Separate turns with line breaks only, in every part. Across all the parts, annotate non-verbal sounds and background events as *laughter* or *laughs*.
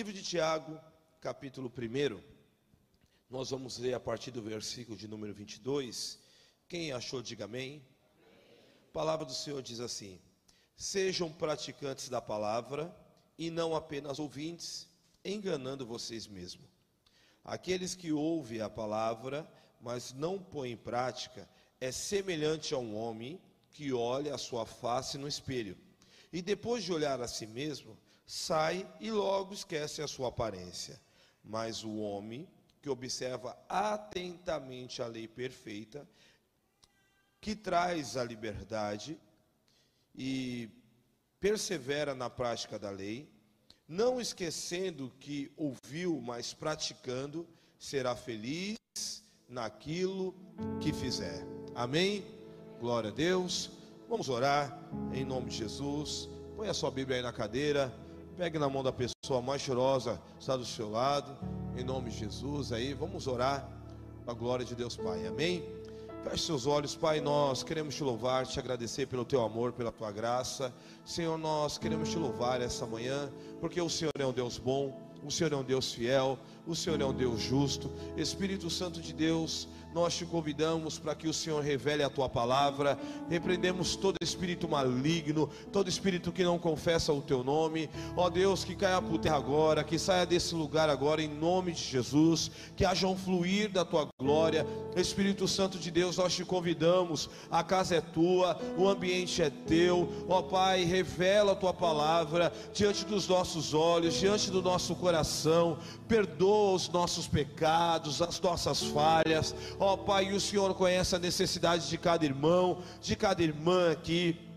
Livro de Tiago, capítulo 1. Nós vamos ler a partir do versículo de número 22. Quem achou, diga amém. A palavra do Senhor diz assim: Sejam praticantes da palavra e não apenas ouvintes, enganando vocês mesmos. Aqueles que ouvem a palavra, mas não põem em prática, é semelhante a um homem que olha a sua face no espelho e depois de olhar a si mesmo, sai e logo esquece a sua aparência. Mas o homem que observa atentamente a lei perfeita, que traz a liberdade e persevera na prática da lei, não esquecendo que ouviu, mas praticando, será feliz naquilo que fizer. Amém? Glória a Deus. Vamos orar em nome de Jesus. Põe a sua Bíblia aí na cadeira. Pegue na mão da pessoa mais chorosa, está do seu lado. Em nome de Jesus aí. Vamos orar para a glória de Deus Pai. Amém? Feche seus olhos, Pai. Nós queremos te louvar, te agradecer pelo teu amor, pela tua graça. Senhor, nós queremos te louvar essa manhã, porque o Senhor é um Deus bom, o Senhor é um Deus fiel, o Senhor é um Deus justo. Espírito Santo de Deus, nós te convidamos para que o Senhor revele a tua palavra. Repreendemos todo espírito maligno, todo espírito que não confessa o teu nome. Ó Deus, que caia por terra agora, que saia desse lugar agora em nome de Jesus, que haja um fluir da tua glória. Espírito Santo de Deus, nós te convidamos. A casa é tua, o ambiente é teu. Ó Pai, revela a tua palavra diante dos nossos olhos, diante do nosso coração. Perdoa os nossos pecados, as nossas falhas. Ó Pai, o Senhor conhece a necessidade de cada irmão, de cada irmã aqui.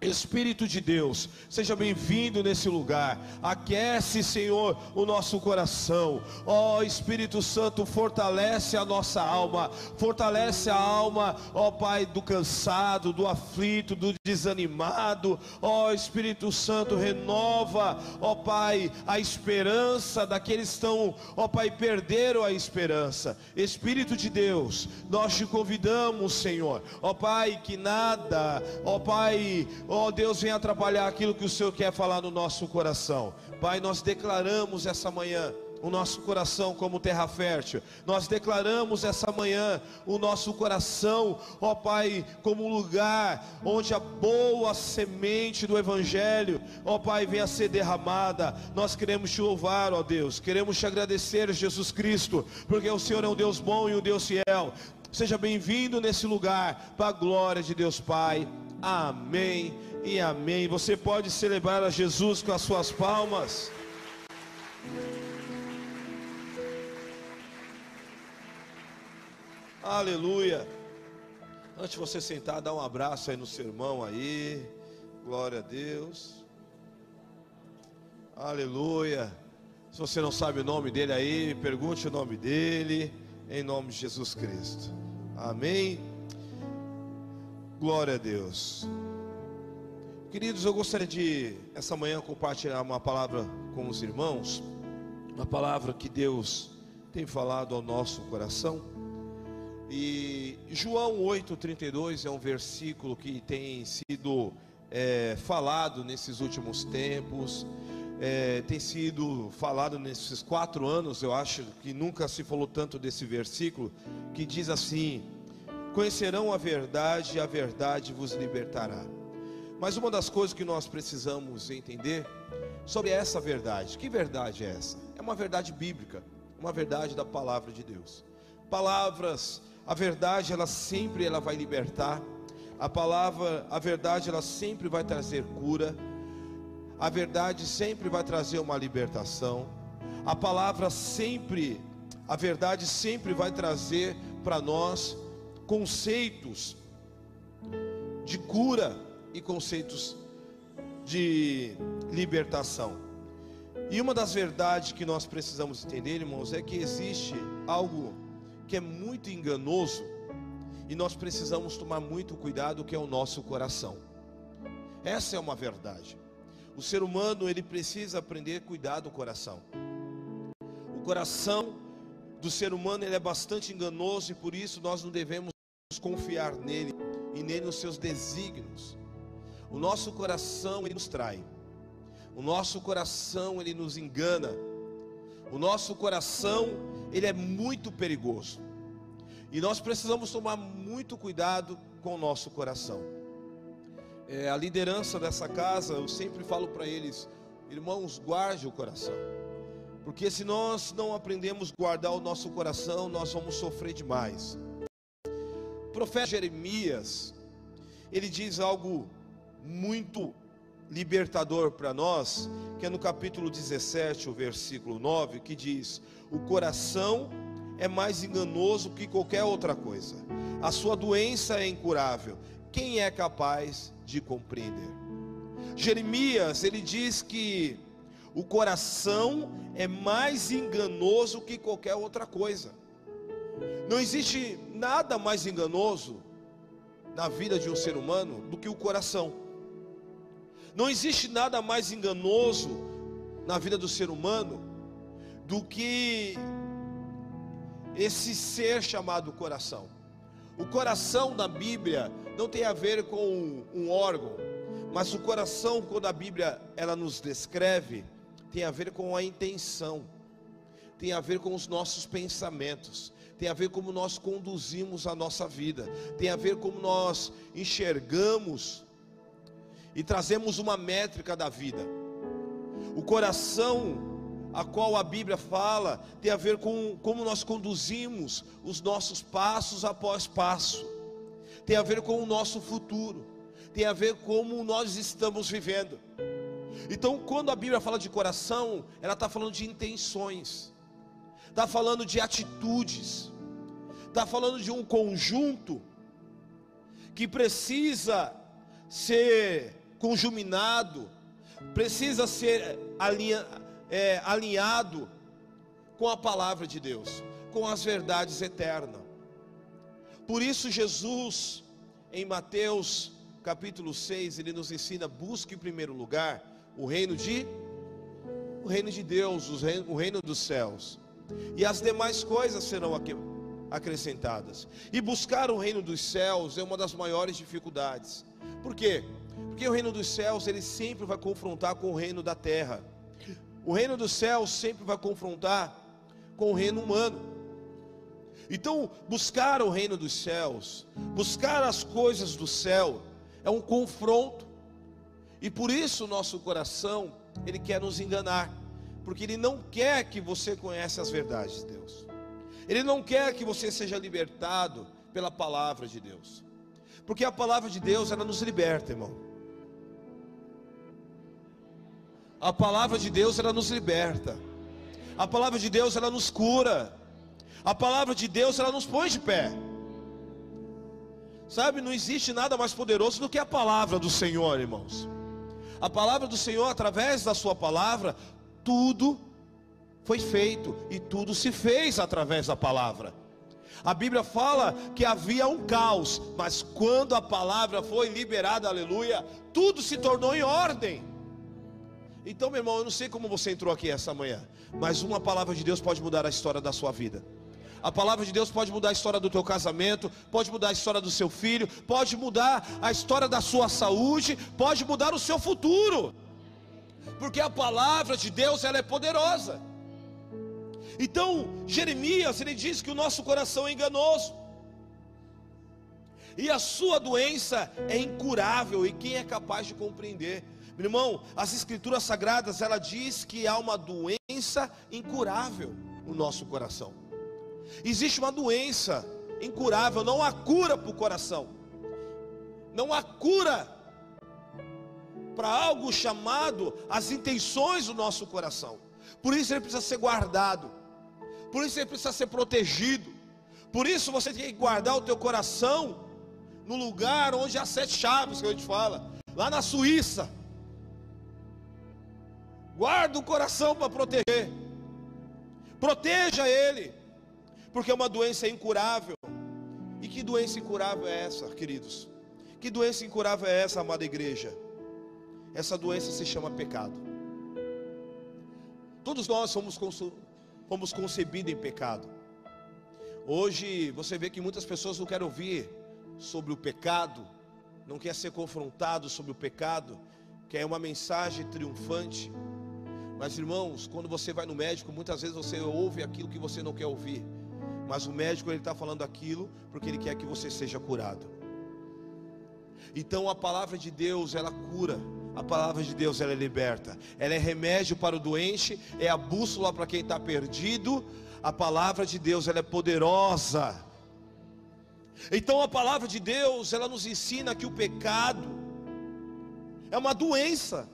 Espírito de Deus, seja bem-vindo nesse lugar. Aquece, Senhor, o nosso coração. Ó oh, Espírito Santo, fortalece a nossa alma, fortalece a alma, ó oh, Pai, do cansado, do aflito, do desanimado. Ó oh, Espírito Santo, renova, ó Pai, a esperança daqueles que estão, ó Pai, perderam a esperança. Espírito de Deus, nós te convidamos, Senhor. Ó Pai, que nada, ó Pai, Oh Deus, vem atrapalhar aquilo que o Senhor quer falar no nosso coração. Pai, nós declaramos essa manhã o nosso coração como terra fértil. Nós declaramos essa manhã o nosso coração, ó Pai, como lugar onde a boa semente do Evangelho, ó Pai, venha a ser derramada. Nós queremos te louvar, ó Deus, queremos te agradecer, Jesus Cristo, porque o Senhor é um Deus bom e um Deus fiel. Seja bem-vindo nesse lugar, para a glória de Deus Pai. Amém e amém. Você pode celebrar a Jesus com as suas palmas. Aleluia. Antes de você sentar, dá um abraço aí no seu irmão aí. Glória a Deus. Aleluia. Se você não sabe o nome dele aí, pergunte o nome dele, em nome de Jesus Cristo. Amém. Glória a Deus. Queridos, eu gostaria de essa manhã compartilhar uma palavra com os irmãos, uma palavra que Deus tem falado ao nosso coração. E João 8,32 é um versículo que tem sido é, falado nesses últimos tempos, é, tem sido falado nesses quatro anos, eu acho que nunca se falou tanto desse versículo, que diz assim: Conhecerão a verdade e a verdade vos libertará. Mas uma das coisas que nós precisamos entender sobre essa verdade, que verdade é essa? É uma verdade bíblica, uma verdade da palavra de Deus. Palavras, a verdade ela sempre ela vai libertar. A palavra, a verdade ela sempre vai trazer cura. A verdade sempre vai trazer uma libertação. A palavra sempre, a verdade sempre vai trazer para nós conceitos de cura e conceitos de libertação. E uma das verdades que nós precisamos entender, irmãos, é que existe algo que é muito enganoso e nós precisamos tomar muito cuidado, que é o nosso coração. Essa é uma verdade. O ser humano, ele precisa aprender a cuidar do coração. O coração do ser humano, ele é bastante enganoso e por isso nós não devemos confiar nele e nele nos seus desígnios. O nosso coração ele nos trai. O nosso coração ele nos engana. O nosso coração, ele é muito perigoso. E nós precisamos tomar muito cuidado com o nosso coração. É, a liderança dessa casa, eu sempre falo para eles, irmãos, guarde o coração. Porque se nós não aprendemos a guardar o nosso coração, nós vamos sofrer demais. O profeta Jeremias, ele diz algo muito libertador para nós, que é no capítulo 17, o versículo 9, que diz: O coração é mais enganoso que qualquer outra coisa. A sua doença é incurável. Quem é capaz de compreender? Jeremias, ele diz que o coração é mais enganoso que qualquer outra coisa. Não existe nada mais enganoso na vida de um ser humano do que o coração. Não existe nada mais enganoso na vida do ser humano do que esse ser chamado coração. O coração da Bíblia não tem a ver com um órgão, mas o coração, quando a Bíblia ela nos descreve, tem a ver com a intenção, tem a ver com os nossos pensamentos, tem a ver como nós conduzimos a nossa vida, tem a ver como nós enxergamos e trazemos uma métrica da vida. O coração a qual a Bíblia fala tem a ver com como nós conduzimos os nossos passos após passo, tem a ver com o nosso futuro, tem a ver como nós estamos vivendo. Então, quando a Bíblia fala de coração, ela está falando de intenções, está falando de atitudes, está falando de um conjunto que precisa ser conjuminado, precisa ser alinhado é, alinhado com a palavra de Deus, com as verdades eternas. Por isso, Jesus, em Mateus capítulo 6, ele nos ensina: busque em primeiro lugar o reino de o reino de Deus, o reino, o reino dos céus, e as demais coisas serão acrescentadas. E buscar o reino dos céus é uma das maiores dificuldades. Por quê? Porque o reino dos céus ele sempre vai confrontar com o reino da terra. O reino dos céus sempre vai confrontar com o reino humano. Então, buscar o reino dos céus, buscar as coisas do céu, é um confronto. E por isso o nosso coração, ele quer nos enganar, porque ele não quer que você conheça as verdades de Deus. Ele não quer que você seja libertado pela palavra de Deus. Porque a palavra de Deus, ela nos liberta, irmão. A palavra de Deus ela nos liberta. A palavra de Deus ela nos cura. A palavra de Deus ela nos põe de pé. Sabe, não existe nada mais poderoso do que a palavra do Senhor, irmãos. A palavra do Senhor, através da sua palavra, tudo foi feito e tudo se fez através da palavra. A Bíblia fala que havia um caos, mas quando a palavra foi liberada, aleluia, tudo se tornou em ordem. Então, meu irmão, eu não sei como você entrou aqui essa manhã, mas uma palavra de Deus pode mudar a história da sua vida. A palavra de Deus pode mudar a história do teu casamento, pode mudar a história do seu filho, pode mudar a história da sua saúde, pode mudar o seu futuro. Porque a palavra de Deus ela é poderosa. Então, Jeremias, ele diz que o nosso coração é enganoso. E a sua doença é incurável, e quem é capaz de compreender? Meu irmão, as escrituras sagradas, ela diz que há uma doença incurável no nosso coração. Existe uma doença incurável, não há cura para o coração. Não há cura para algo chamado as intenções do nosso coração. Por isso ele precisa ser guardado. Por isso ele precisa ser protegido. Por isso você tem que guardar o teu coração no lugar onde há sete chaves que a gente fala, lá na Suíça. Guarda o coração para proteger. Proteja ele. Porque é uma doença incurável. E que doença incurável é essa, queridos? Que doença incurável é essa, amada igreja? Essa doença se chama pecado. Todos nós fomos, fomos concebidos em pecado. Hoje você vê que muitas pessoas não querem ouvir sobre o pecado, não quer ser confrontado sobre o pecado, quer uma mensagem triunfante. Mas irmãos, quando você vai no médico, muitas vezes você ouve aquilo que você não quer ouvir. Mas o médico ele está falando aquilo porque ele quer que você seja curado. Então a palavra de Deus ela cura. A palavra de Deus ela é liberta. Ela é remédio para o doente, é a bússola para quem está perdido. A palavra de Deus ela é poderosa. Então a palavra de Deus ela nos ensina que o pecado é uma doença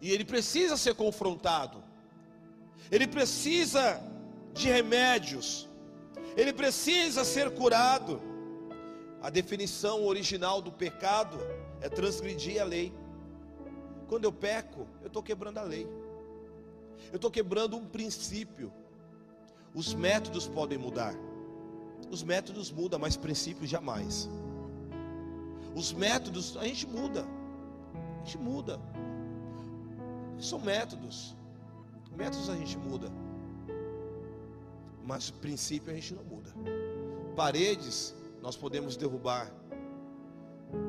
e ele precisa ser confrontado. Ele precisa de remédios. Ele precisa ser curado. A definição original do pecado é transgredir a lei. Quando eu peco, eu estou quebrando a lei. Eu estou quebrando um princípio. Os métodos podem mudar. Os métodos mudam, mas princípios jamais. Os métodos a gente muda. A gente muda. São métodos. Métodos a gente muda. Mas princípio a gente não muda. Paredes nós podemos derrubar.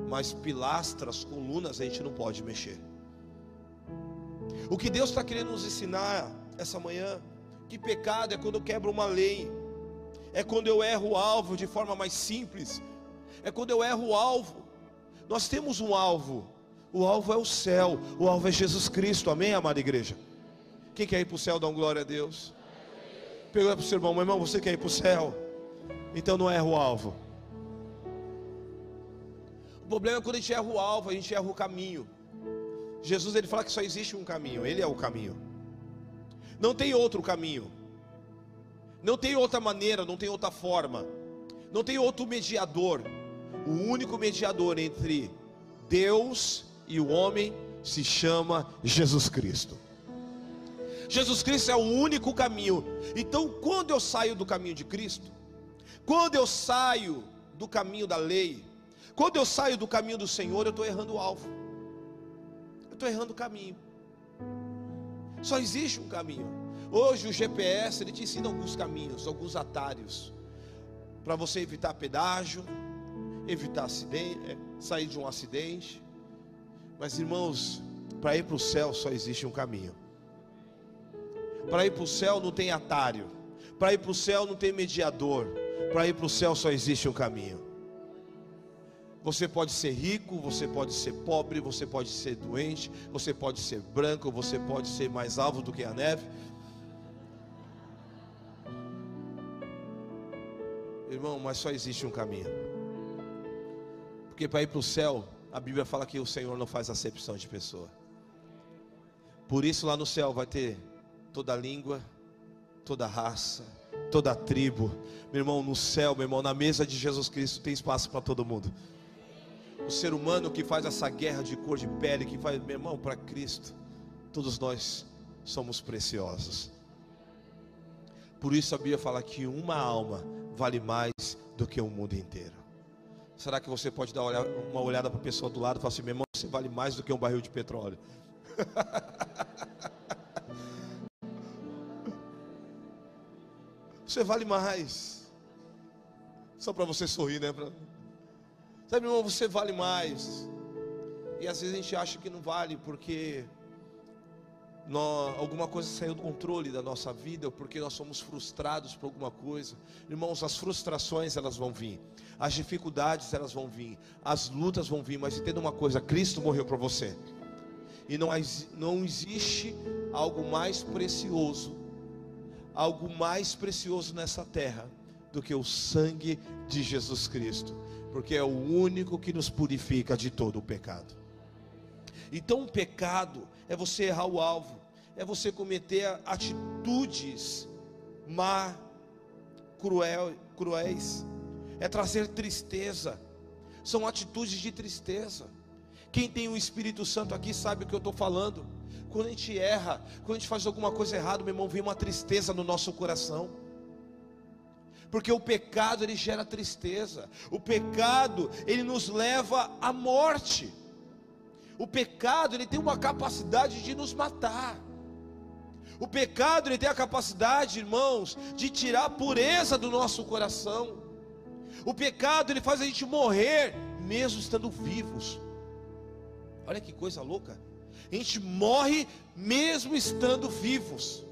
Mas pilastras, colunas a gente não pode mexer. O que Deus está querendo nos ensinar essa manhã, que pecado é quando eu quebro uma lei, é quando eu erro o alvo de forma mais simples, é quando eu erro o alvo. Nós temos um alvo, o alvo é o céu, o alvo é Jesus Cristo, amém, amada igreja? Quem quer ir para o céu, dá um glória a Deus. Pergunta para o seu irmão, meu irmão, você quer ir para o céu? Então não erra o alvo. O problema é quando a gente erra o alvo, a gente erra o caminho. Jesus ele fala que só existe um caminho, ele é o caminho. Não tem outro caminho. Não tem outra maneira, não tem outra forma. Não tem outro mediador. O único mediador entre Deus e o homem se chama Jesus Cristo. Jesus Cristo é o único caminho. Então, quando eu saio do caminho de Cristo, quando eu saio do caminho da lei, quando eu saio do caminho do Senhor, eu estou errando o alvo. Estou errando o caminho. Só existe um caminho. Hoje o GPS ele te ensina alguns caminhos, alguns atalhos para você evitar pedágio, evitar acidente, é, sair de um acidente. Mas irmãos, para ir para o céu só existe um caminho. Para ir para o céu não tem atalho. Para ir para o céu não tem mediador. Para ir para o céu só existe um caminho. Você pode ser rico, você pode ser pobre, você pode ser doente, você pode ser branco, você pode ser mais alvo do que a neve. Irmão, mas só existe um caminho. Porque para ir para o céu, a Bíblia fala que o Senhor não faz acepção de pessoa. Por isso lá no céu vai ter toda língua, toda raça, toda tribo. Meu irmão, no céu, meu irmão, na mesa de Jesus Cristo tem espaço para todo mundo. O ser humano que faz essa guerra de cor de pele, que faz, meu irmão, para Cristo, todos nós somos preciosos. Por isso a Bíblia fala que uma alma vale mais do que o mundo inteiro. Será que você pode dar uma olhada para a pessoa do lado e falar assim: meu irmão, você vale mais do que um barril de petróleo? *laughs* você vale mais. Só para você sorrir, né? Pra... Sabe, irmão, você vale mais. E às vezes a gente acha que não vale porque nós, alguma coisa saiu do controle da nossa vida, ou porque nós somos frustrados por alguma coisa. Irmãos, as frustrações elas vão vir, as dificuldades elas vão vir, as lutas vão vir, mas entenda uma coisa: Cristo morreu para você, e não, não existe algo mais precioso, algo mais precioso nessa terra do que o sangue de Jesus Cristo, porque é o único que nos purifica de todo o pecado. Então, o pecado é você errar o alvo, é você cometer atitudes má, cruel, cruéis, é trazer tristeza, são atitudes de tristeza. Quem tem o Espírito Santo aqui sabe o que eu estou falando. Quando a gente erra, quando a gente faz alguma coisa errada, meu irmão, vem uma tristeza no nosso coração. Porque o pecado ele gera tristeza. O pecado ele nos leva à morte. O pecado ele tem uma capacidade de nos matar. O pecado ele tem a capacidade, irmãos, de tirar a pureza do nosso coração. O pecado ele faz a gente morrer mesmo estando vivos. Olha que coisa louca. A gente morre mesmo estando vivos.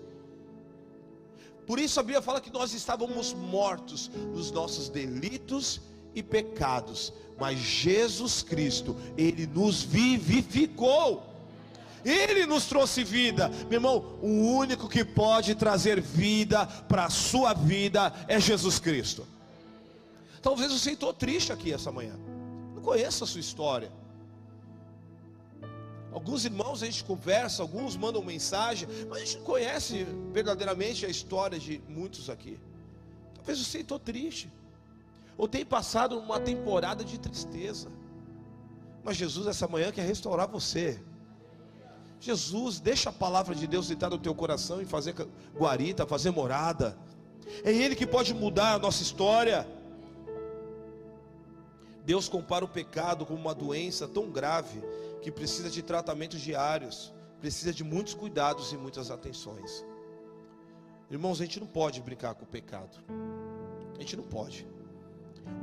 Por isso a Bíblia fala que nós estávamos mortos nos nossos delitos e pecados, mas Jesus Cristo, Ele nos vivificou. Ele nos trouxe vida, meu irmão. O único que pode trazer vida para a sua vida é Jesus Cristo. Talvez você estou triste aqui essa manhã, não conheço a sua história. Alguns irmãos a gente conversa, alguns mandam mensagem, mas a gente não conhece verdadeiramente a história de muitos aqui. Talvez você estou triste, ou tenha passado uma temporada de tristeza, mas Jesus essa manhã quer restaurar você. Jesus, deixa a palavra de Deus entrar no teu coração e fazer guarita, fazer morada. É Ele que pode mudar a nossa história. Deus compara o pecado como uma doença tão grave que precisa de tratamentos diários, precisa de muitos cuidados e muitas atenções. Irmãos, a gente não pode brincar com o pecado. A gente não pode.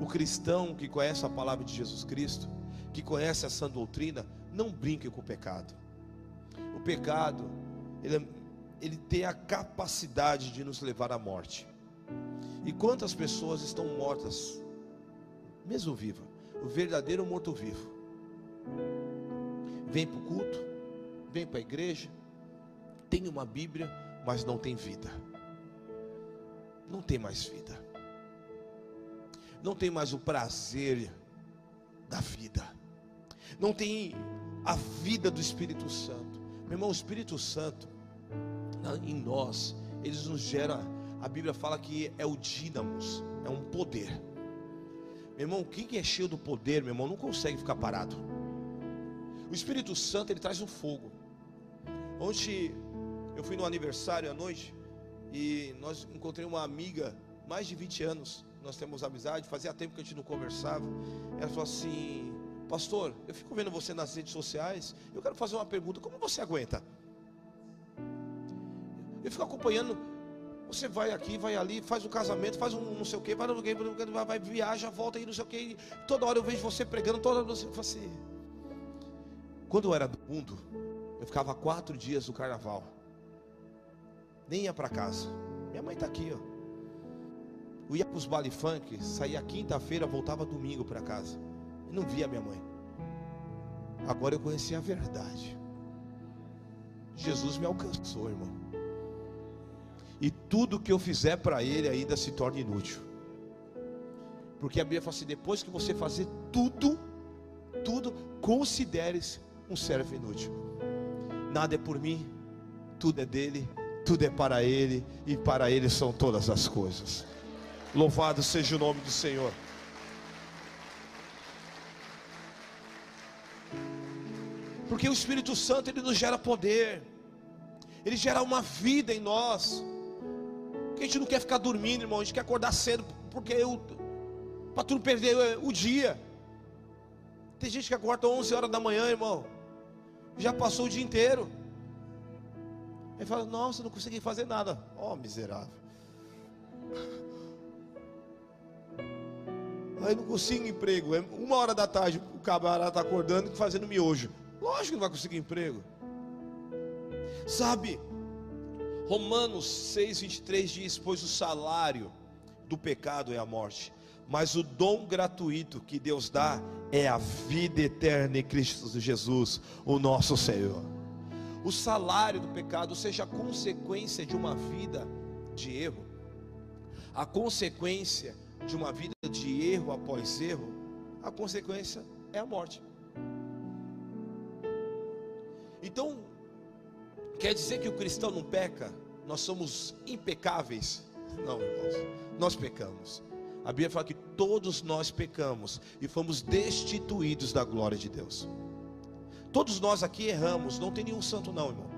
O cristão que conhece a palavra de Jesus Cristo, que conhece essa doutrina, não brinque com o pecado. O pecado, ele, é, ele tem a capacidade de nos levar à morte. E quantas pessoas estão mortas, mesmo viva, o verdadeiro morto-vivo vem para o culto, vem para a igreja, tem uma Bíblia, mas não tem vida. Não tem mais vida. Não tem mais o prazer da vida. Não tem a vida do Espírito Santo. Meu irmão, o Espírito Santo em nós, ele nos gera, a Bíblia fala que é o dínamos, é um poder. Meu irmão, quem é cheio do poder, meu irmão, não consegue ficar parado. O Espírito Santo ele traz um fogo. Ontem eu fui no aniversário à noite e nós encontrei uma amiga, mais de 20 anos, nós temos amizade, fazia tempo que a gente não conversava. Ela falou assim: Pastor, eu fico vendo você nas redes sociais, eu quero fazer uma pergunta: como você aguenta? Eu fico acompanhando. Você vai aqui, vai ali, faz um casamento, faz um não sei o que, vai vai, vai viaja, volta aí, não sei o que. Toda hora eu vejo você pregando, toda hora você fala assim. Quando eu era do mundo, eu ficava quatro dias no carnaval. Nem ia para casa. Minha mãe está aqui, ó. Eu ia para os baile funk, saía quinta-feira, voltava domingo para casa. E não via minha mãe. Agora eu conheci a verdade. Jesus me alcançou, irmão. E tudo que eu fizer para Ele ainda se torna inútil. Porque a Bíblia fala assim: depois que você fazer tudo, tudo, considere-se um servo inútil. Nada é por mim, tudo é dele, tudo é para ele, e para ele são todas as coisas. Louvado seja o nome do Senhor. Porque o Espírito Santo ele nos gera poder, ele gera uma vida em nós. Que a gente não quer ficar dormindo, irmão, a gente quer acordar cedo, porque eu, para tu não perder o dia. Tem gente que acorda 11 horas da manhã, irmão já passou o dia inteiro. Ele fala: Nossa, não consegui fazer nada. Ó, oh, miserável. Aí não consigo emprego. É uma hora da tarde o camarada está acordando e fazendo miojo. Lógico que não vai conseguir emprego. Sabe, Romanos 6, 23 diz: Pois o salário do pecado é a morte, mas o dom gratuito que Deus dá é a vida eterna em Cristo Jesus, o nosso Senhor. O salário do pecado, ou seja, a consequência de uma vida de erro, a consequência de uma vida de erro após erro, a consequência é a morte. Então, quer dizer que o cristão não peca? Nós somos impecáveis? Não, irmãos, nós pecamos. A Bíblia fala que todos nós pecamos e fomos destituídos da glória de Deus. Todos nós aqui erramos, não tem nenhum santo não, irmão.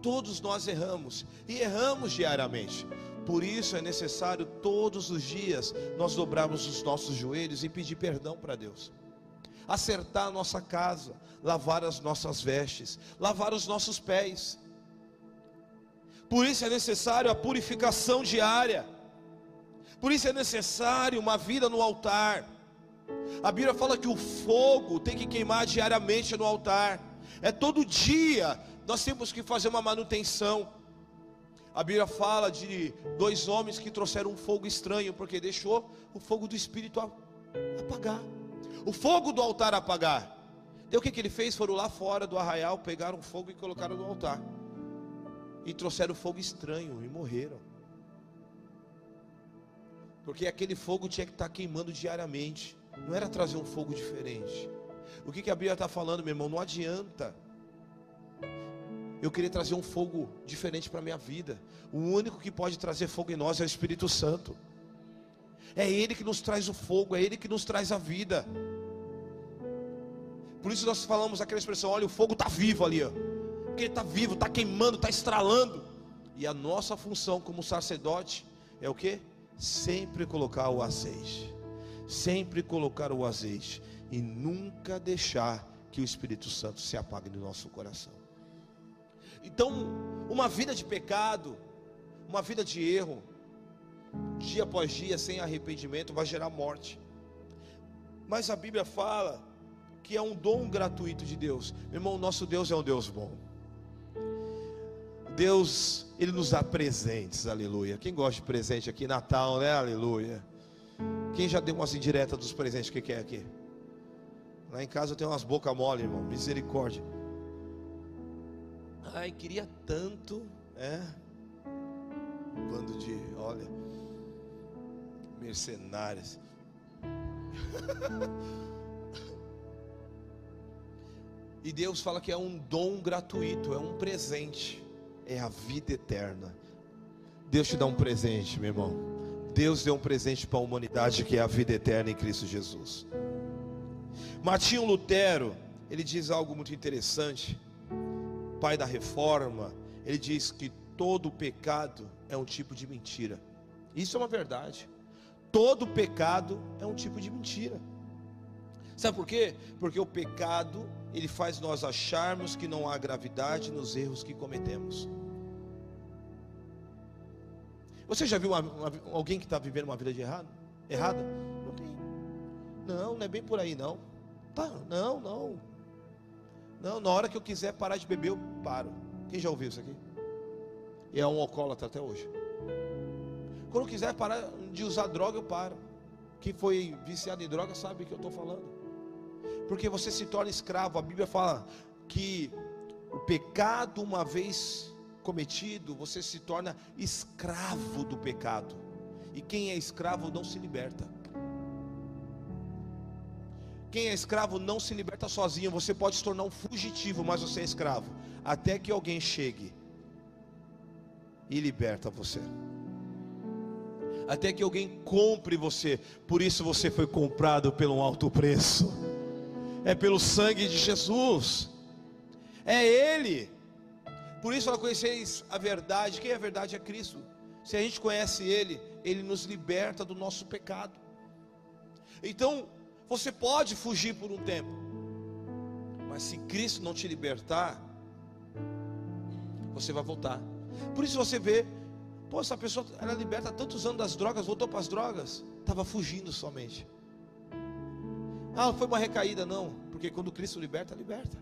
Todos nós erramos e erramos diariamente. Por isso é necessário todos os dias nós dobrarmos os nossos joelhos e pedir perdão para Deus. Acertar a nossa casa, lavar as nossas vestes, lavar os nossos pés. Por isso é necessário a purificação diária. Por isso é necessário uma vida no altar. A Bíblia fala que o fogo tem que queimar diariamente no altar. É todo dia nós temos que fazer uma manutenção. A Bíblia fala de dois homens que trouxeram um fogo estranho, porque deixou o fogo do Espírito apagar, o fogo do altar apagar. Então o que, que ele fez? Foram lá fora do arraial, pegaram fogo e colocaram no altar. E trouxeram fogo estranho e morreram. Porque aquele fogo tinha que estar queimando diariamente. Não era trazer um fogo diferente. O que, que a Bíblia está falando, meu irmão? Não adianta eu queria trazer um fogo diferente para a minha vida. O único que pode trazer fogo em nós é o Espírito Santo. É Ele que nos traz o fogo, é Ele que nos traz a vida. Por isso nós falamos aquela expressão: olha, o fogo está vivo ali, ó. porque ele está vivo, está queimando, está estralando. E a nossa função como sacerdote é o que? Sempre colocar o azeite, sempre colocar o azeite e nunca deixar que o Espírito Santo se apague no nosso coração. Então, uma vida de pecado, uma vida de erro, dia após dia, sem arrependimento, vai gerar morte. Mas a Bíblia fala que é um dom gratuito de Deus. Meu irmão, nosso Deus é um Deus bom. Deus, Ele nos dá presentes, aleluia. Quem gosta de presente aqui, Natal, né? Aleluia. Quem já deu umas indiretas dos presentes que quer aqui? Lá em casa eu tenho umas boca mole, irmão. Misericórdia. Ai, queria tanto, é? Bando de, olha, mercenários. *laughs* e Deus fala que é um dom gratuito, é um presente, é a vida eterna. Deus te dá um presente, meu irmão. Deus deu um presente para a humanidade que é a vida eterna em Cristo Jesus. Martinho Lutero, ele diz algo muito interessante pai da reforma, ele diz que todo pecado é um tipo de mentira. Isso é uma verdade. Todo pecado é um tipo de mentira. Sabe por quê? Porque o pecado, ele faz nós acharmos que não há gravidade nos erros que cometemos. Você já viu uma, uma, alguém que está vivendo uma vida de errado? Errada? Não tem. Não, não é bem por aí não. Tá, não, não. Não, na hora que eu quiser parar de beber, eu paro. Quem já ouviu isso aqui? E é um alcoólatra até hoje. Quando eu quiser parar de usar droga, eu paro. Quem foi viciado em droga sabe o que eu estou falando. Porque você se torna escravo. A Bíblia fala que o pecado, uma vez cometido, você se torna escravo do pecado. E quem é escravo não se liberta. Quem é escravo não se liberta sozinho. Você pode se tornar um fugitivo, mas você é escravo. Até que alguém chegue e liberta você. Até que alguém compre você. Por isso você foi comprado pelo alto preço. É pelo sangue de Jesus. É Ele. Por isso ela conheceis a verdade. Quem é a verdade é Cristo. Se a gente conhece Ele, Ele nos liberta do nosso pecado. Então, você pode fugir por um tempo, mas se Cristo não te libertar, você vai voltar. Por isso você vê, pô, essa pessoa era liberta tantos anos das drogas, voltou para as drogas, estava fugindo somente. Ah, foi uma recaída, não, porque quando Cristo liberta, liberta.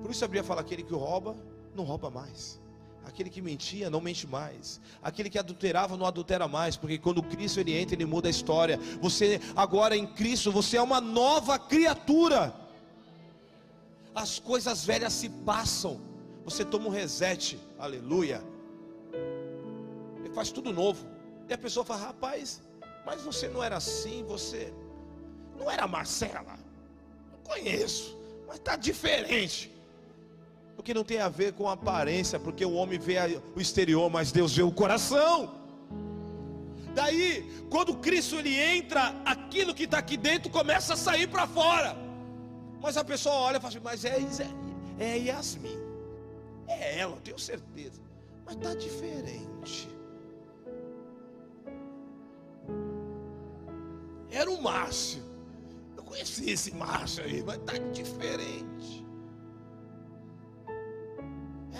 Por isso a Bíblia fala: aquele que rouba, não rouba mais. Aquele que mentia não mente mais. Aquele que adulterava não adultera mais, porque quando Cristo ele entra, ele muda a história. Você agora em Cristo, você é uma nova criatura. As coisas velhas se passam. Você toma um reset. Aleluia. Ele faz tudo novo. E a pessoa fala: "Rapaz, mas você não era assim, você não era Marcela. Não conheço, mas está diferente porque não tem a ver com a aparência, porque o homem vê o exterior, mas Deus vê o coração. Daí, quando Cristo ele entra, aquilo que está aqui dentro começa a sair para fora. Mas a pessoa olha e fala assim, mas é, é, é Yasmin, é ela, eu tenho certeza, mas está diferente. Era o Márcio, eu conheci esse Márcio aí, mas está diferente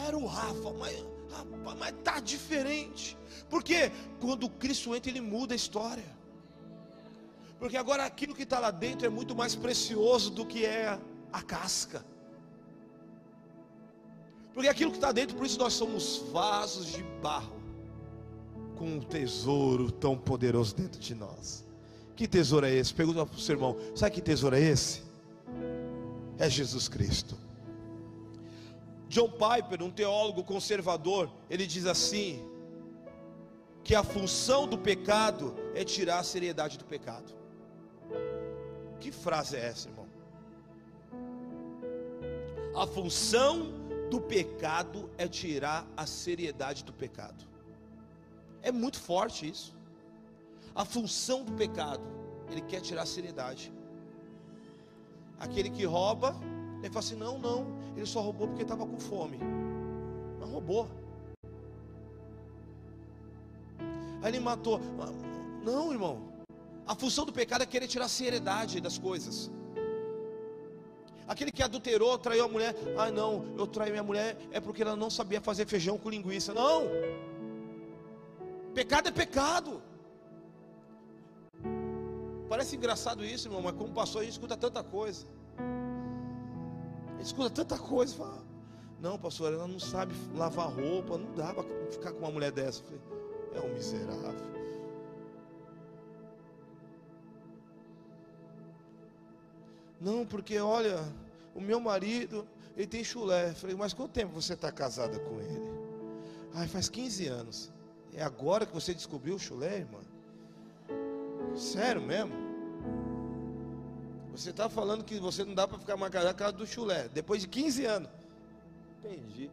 era o Rafa, mas, rapaz, mas tá diferente. Porque quando Cristo entra, ele muda a história. Porque agora aquilo que está lá dentro é muito mais precioso do que é a casca. Porque aquilo que está dentro, por isso nós somos vasos de barro, com um tesouro tão poderoso dentro de nós. Que tesouro é esse? Pergunta para o seu irmão: sabe que tesouro é esse? É Jesus Cristo. John Piper, um teólogo conservador, ele diz assim: que a função do pecado é tirar a seriedade do pecado. Que frase é essa, irmão? A função do pecado é tirar a seriedade do pecado. É muito forte isso. A função do pecado, ele quer tirar a seriedade. Aquele que rouba, ele fala assim: não, não, ele só roubou porque estava com fome. Não roubou. Aí ele matou. Não, irmão. A função do pecado é querer tirar a seriedade das coisas. Aquele que adulterou, traiu a mulher. Ah, não, eu traí minha mulher é porque ela não sabia fazer feijão com linguiça. Não. Pecado é pecado. Parece engraçado isso, irmão, mas como pastor a gente escuta tanta coisa. A gente escuta tanta coisa. Fala, não, pastor, ela não sabe lavar roupa. Não dá para ficar com uma mulher dessa. falei, é um miserável. Não, porque olha, o meu marido, ele tem chulé. falei, mas quanto tempo você está casada com ele? Ai, faz 15 anos. É agora que você descobriu o chulé, irmã? Sério mesmo? Você está falando que você não dá para ficar mais casada por causa do chulé. Depois de 15 anos. Entendi.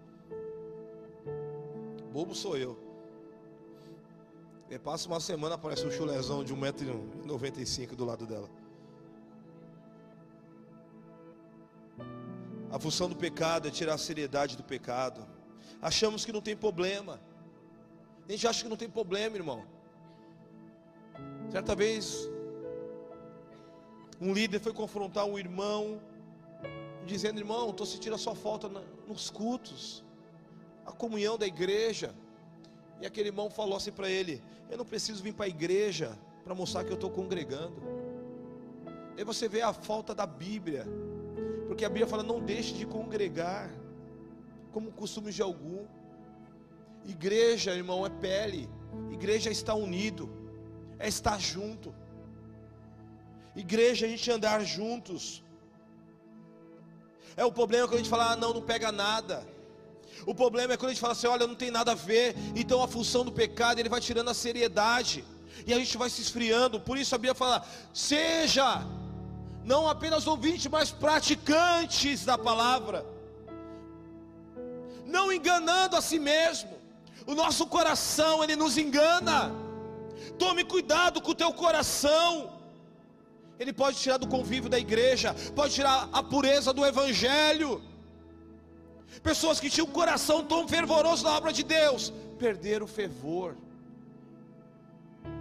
Bobo sou eu. E passa uma semana, aparece um chulézão de 1,95m do lado dela. A função do pecado é tirar a seriedade do pecado. Achamos que não tem problema. A gente acha que não tem problema, irmão. Certa vez, um líder foi confrontar um irmão, dizendo: Irmão, estou sentindo a sua falta nos cultos, a comunhão da igreja. E aquele irmão falou assim para ele: Eu não preciso vir para a igreja para mostrar que eu estou congregando. Aí você vê a falta da Bíblia, porque a Bíblia fala: Não deixe de congregar, como costume de algum. Igreja, irmão, é pele, igreja estar unido, é estar junto. Igreja a gente andar juntos. É o problema quando a gente fala, ah, não, não pega nada. O problema é quando a gente fala assim, olha, não tem nada a ver. Então a função do pecado, ele vai tirando a seriedade. E a gente vai se esfriando. Por isso a Bíblia fala: seja não apenas ouvintes, mas praticantes da palavra. Não enganando a si mesmo. O nosso coração, ele nos engana. Tome cuidado com o teu coração. Ele pode tirar do convívio da igreja, pode tirar a pureza do evangelho. Pessoas que tinham um coração tão fervoroso na obra de Deus, perderam o fervor,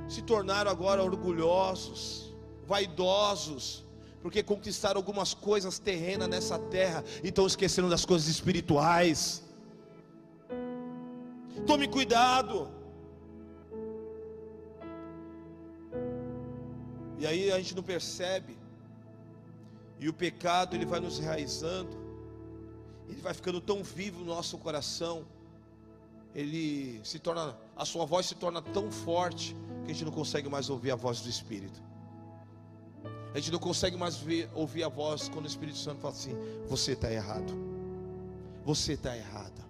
se tornaram agora orgulhosos, vaidosos, porque conquistaram algumas coisas terrenas nessa terra e estão esquecendo das coisas espirituais. Tome cuidado. E aí a gente não percebe. E o pecado ele vai nos enraizando ele vai ficando tão vivo no nosso coração, ele se torna, a sua voz se torna tão forte que a gente não consegue mais ouvir a voz do Espírito. A gente não consegue mais ver, ouvir a voz quando o Espírito Santo fala assim: você está errado, você está errada,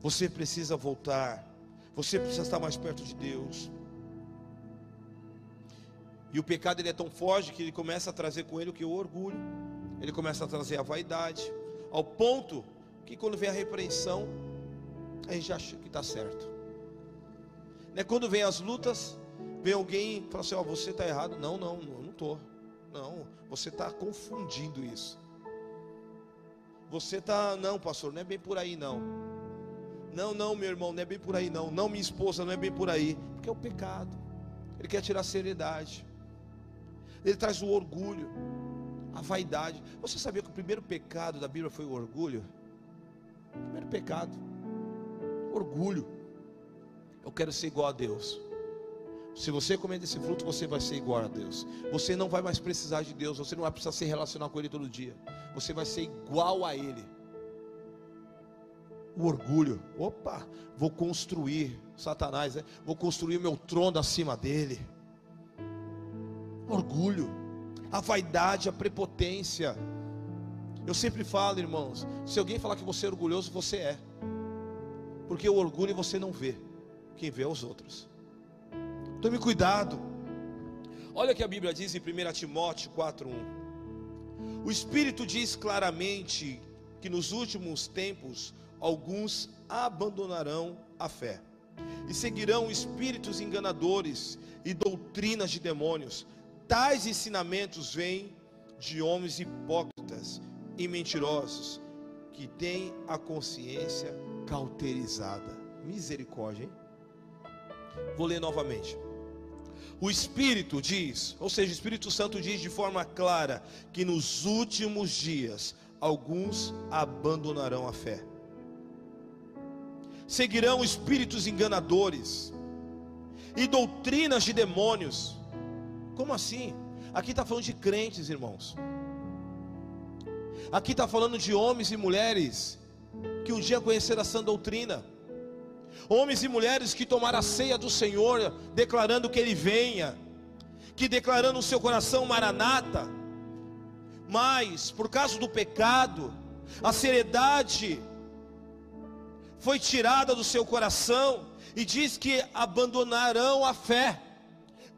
você precisa voltar, você precisa estar mais perto de Deus. E o pecado ele é tão forte que ele começa a trazer com ele o que o orgulho ele começa a trazer a vaidade, ao ponto que quando vem a repreensão, a gente acha que está certo. Né? Quando vem as lutas, vem alguém e fala assim: Ó, oh, você está errado. Não, não, não estou. Não, você está confundindo isso. Você está, não, pastor, não é bem por aí não. Não, não, meu irmão, não é bem por aí não. Não, minha esposa, não é bem por aí. Porque é o pecado. Ele quer tirar a seriedade. Ele traz o orgulho a vaidade. Você sabia que o primeiro pecado da Bíblia foi o orgulho? O primeiro pecado, orgulho. Eu quero ser igual a Deus. Se você comer desse fruto, você vai ser igual a Deus. Você não vai mais precisar de Deus, você não vai precisar se relacionar com Ele todo dia. Você vai ser igual a Ele. O orgulho, opa, vou construir, Satanás, né? vou construir meu trono acima dele. Orgulho, a vaidade, a prepotência. Eu sempre falo, irmãos, se alguém falar que você é orgulhoso, você é. Porque o orgulho você não vê, quem vê é os outros. Tome cuidado. Olha o que a Bíblia diz em 1 Timóteo 4:1. O Espírito diz claramente que nos últimos tempos alguns abandonarão a fé e seguirão espíritos enganadores e doutrinas de demônios. Tais ensinamentos vêm de homens hipócritas e mentirosos que têm a consciência cauterizada. Misericórdia, hein? Vou ler novamente. O Espírito diz, ou seja, o Espírito Santo diz de forma clara que nos últimos dias alguns abandonarão a fé. Seguirão espíritos enganadores e doutrinas de demônios. Como assim? Aqui está falando de crentes, irmãos. Aqui está falando de homens e mulheres que um dia conheceram a sã doutrina homens e mulheres que tomaram a ceia do Senhor, declarando que Ele venha, que declarando no seu coração Maranata, mas por causa do pecado, a seriedade foi tirada do seu coração e diz que abandonarão a fé.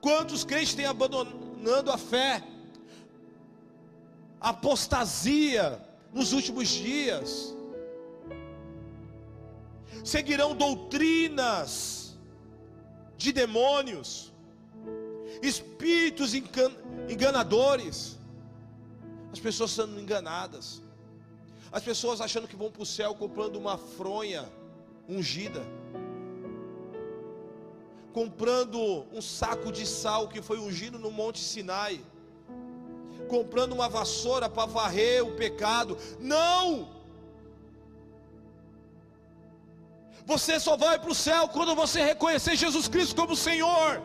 Quantos crentes têm abandonando a fé? Apostasia nos últimos dias seguirão doutrinas de demônios, espíritos enganadores, as pessoas sendo enganadas, as pessoas achando que vão para o céu comprando uma fronha ungida, comprando um saco de sal que foi ungido no Monte Sinai, comprando uma vassoura para varrer o pecado. Não! Você só vai para o céu quando você reconhecer Jesus Cristo como Senhor,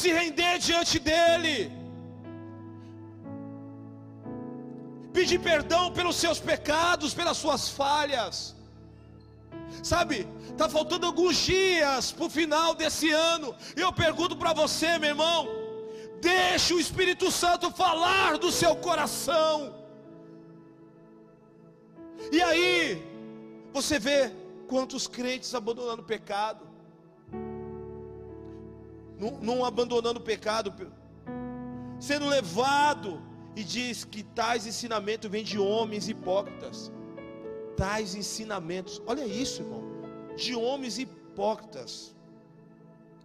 se render diante dEle, pedir perdão pelos seus pecados, pelas suas falhas. Sabe, está faltando alguns dias para o final desse ano. E eu pergunto para você, meu irmão: deixe o Espírito Santo falar do seu coração. E aí, você vê Quantos crentes abandonando o pecado? Não, não abandonando o pecado, sendo levado, e diz que tais ensinamentos vêm de homens hipócritas. Tais ensinamentos, olha isso, irmão, de homens hipócritas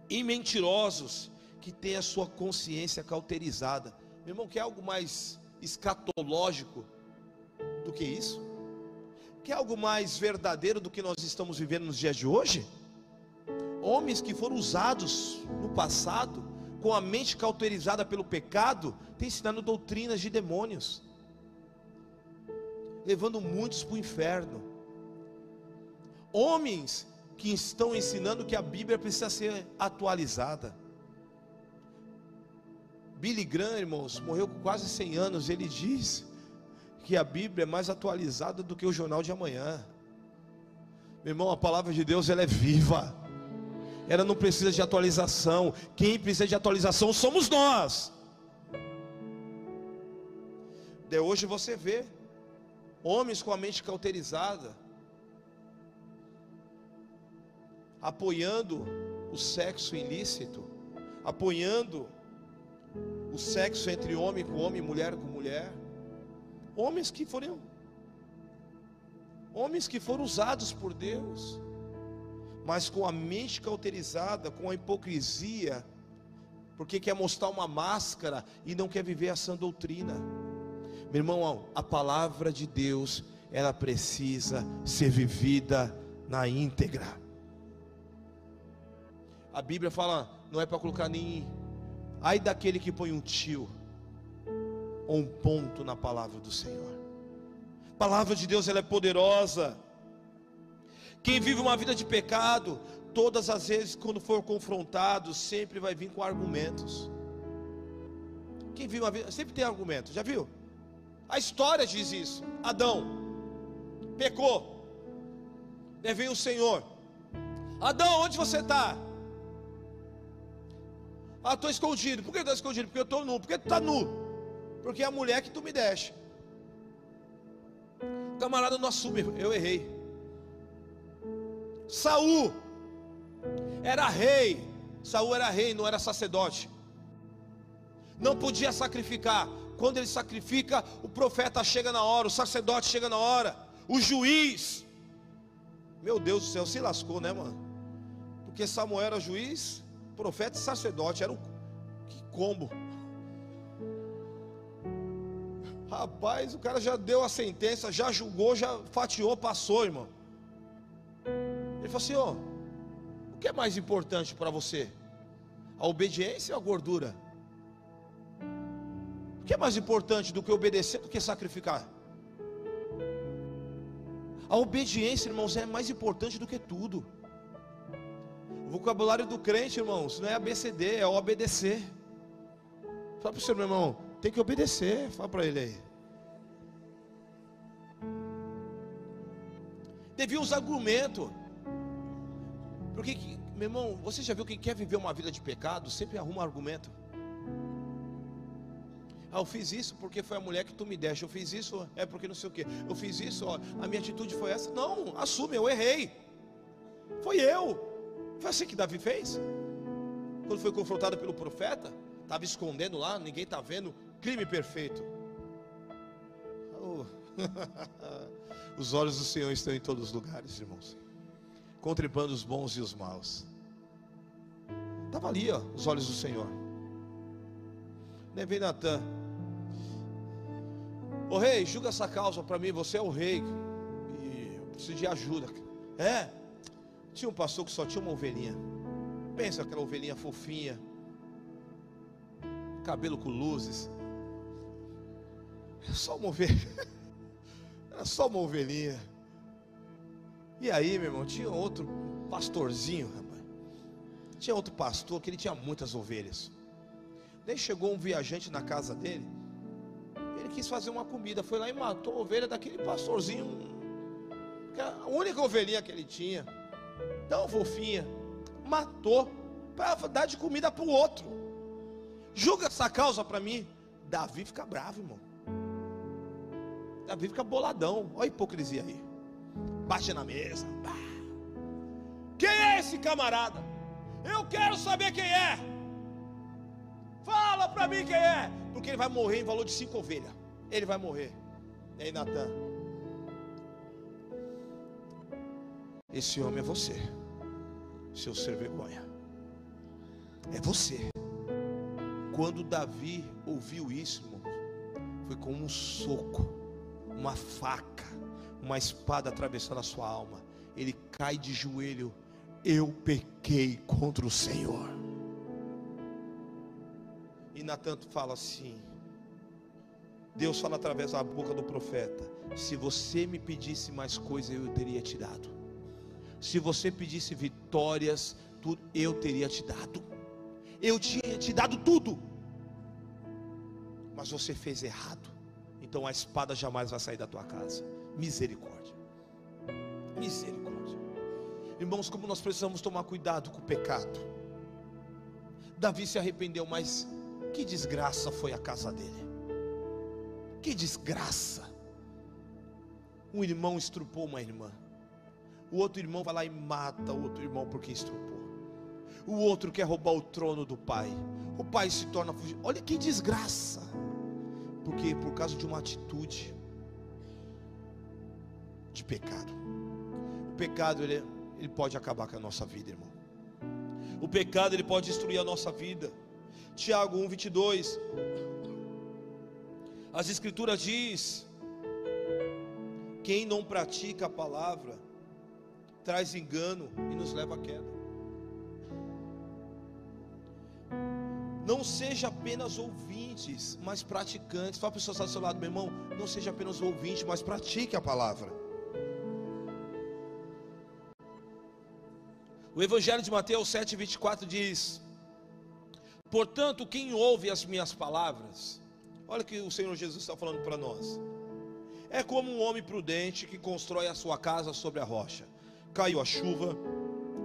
e mentirosos que têm a sua consciência cauterizada. Meu irmão, quer algo mais escatológico do que isso? Quer algo mais verdadeiro do que nós estamos vivendo nos dias de hoje? Homens que foram usados no passado, com a mente cauterizada pelo pecado, têm ensinado doutrinas de demônios, levando muitos para o inferno. Homens que estão ensinando que a Bíblia precisa ser atualizada. Billy Graham, irmãos, morreu com quase 100 anos. Ele diz que a Bíblia é mais atualizada do que o jornal de amanhã. Meu irmão, a palavra de Deus ela é viva. Ela não precisa de atualização. Quem precisa de atualização somos nós. De hoje você vê homens com a mente cauterizada, apoiando o sexo ilícito, apoiando o sexo entre homem com homem, mulher com mulher. Homens que foram homens que foram usados por Deus, mas com a mente cauterizada, com a hipocrisia, porque quer mostrar uma máscara e não quer viver a doutrina. Meu irmão, a palavra de Deus, ela precisa ser vivida na íntegra. A Bíblia fala, não é para colocar nem ai daquele que põe um tio ou um ponto na palavra do Senhor. A palavra de Deus ela é poderosa. Quem vive uma vida de pecado todas as vezes, quando for confrontado, sempre vai vir com argumentos. Quem viu uma vida, sempre tem argumento, já viu? A história diz isso. Adão pecou, Daí vem o Senhor. Adão, onde você está? Ah, estou escondido. Por que estou escondido? Porque eu estou nu. Por que tu está nu? Porque é a mulher que tu me deixa. Camarada não assume, eu errei. Saul era rei. Saul era rei, não era sacerdote. Não podia sacrificar. Quando ele sacrifica, o profeta chega na hora, o sacerdote chega na hora, o juiz. Meu Deus do céu, se lascou, né, mano? Porque Samuel era juiz, profeta e sacerdote, era um que combo. Rapaz, o cara já deu a sentença, já julgou, já fatiou, passou, irmão. Ele falou assim: ó, o que é mais importante para você? A obediência ou a gordura? Que é mais importante do que obedecer do que sacrificar? A obediência, irmãos, é mais importante do que tudo. O vocabulário do crente, irmãos, não é ABCD, é obedecer. Fala para o seu irmão, tem que obedecer. Fala para ele aí. Devia usar argumento. Porque, meu irmão, você já viu quem quer viver uma vida de pecado, sempre arruma argumento. Ah, eu fiz isso porque foi a mulher que tu me deste. Eu fiz isso é porque não sei o que. Eu fiz isso, ó, a minha atitude foi essa. Não, assume, eu errei. Foi eu. Foi assim que Davi fez. Quando foi confrontado pelo profeta, estava escondendo lá, ninguém está vendo. Crime perfeito. Oh. *laughs* os olhos do Senhor estão em todos os lugares, irmãos. Contribando os bons e os maus. Estava ali, ó, os olhos do Senhor. Levei Natan. Ô rei, julga essa causa para mim, você é o rei. E eu preciso de ajuda. É. Tinha um pastor que só tinha uma ovelhinha. Pensa aquela ovelhinha fofinha. Cabelo com luzes. Era só uma ovelha. *laughs* Era só uma ovelhinha. E aí, meu irmão, tinha outro pastorzinho, rapaz. Tinha outro pastor que ele tinha muitas ovelhas. Daí chegou um viajante na casa dele ele quis fazer uma comida, foi lá e matou a ovelha daquele pastorzinho, a única ovelhinha que ele tinha, tão fofinha, matou para dar de comida para o outro. Julga essa causa para mim. Davi fica bravo, irmão. Davi fica boladão. Olha a hipocrisia aí. Bate na mesa. Quem é esse camarada? Eu quero saber quem é. Fala para mim quem é. Porque ele vai morrer em valor de cinco ovelhas. Ele vai morrer. E aí, Natan? Esse homem é você, seu ser vergonha. É você. Quando Davi ouviu isso, irmão, foi como um soco, uma faca, uma espada atravessando a sua alma. Ele cai de joelho. Eu pequei contra o Senhor. E Natan fala assim: Deus fala através da boca do profeta: Se você me pedisse mais coisas, eu teria te dado. Se você pedisse vitórias, tudo, eu teria te dado. Eu tinha te dado tudo. Mas você fez errado. Então a espada jamais vai sair da tua casa. Misericórdia. Misericórdia. Irmãos, como nós precisamos tomar cuidado com o pecado. Davi se arrependeu, mas que desgraça foi a casa dele. Que desgraça. Um irmão estrupou uma irmã. O outro irmão vai lá e mata o outro irmão porque estrupou. O outro quer roubar o trono do pai. O pai se torna fugir. Olha que desgraça. Porque por causa de uma atitude de pecado. O pecado ele, ele pode acabar com a nossa vida, irmão. O pecado ele pode destruir a nossa vida. Tiago 1, 22. As Escrituras diz: quem não pratica a palavra traz engano e nos leva à queda. Não seja apenas ouvintes, mas praticantes. Fala para o pessoal do seu lado, meu irmão. Não seja apenas ouvinte, mas pratique a palavra. O Evangelho de Mateus 7,24 diz: Portanto, quem ouve as minhas palavras, olha o que o Senhor Jesus está falando para nós. É como um homem prudente que constrói a sua casa sobre a rocha. Caiu a chuva,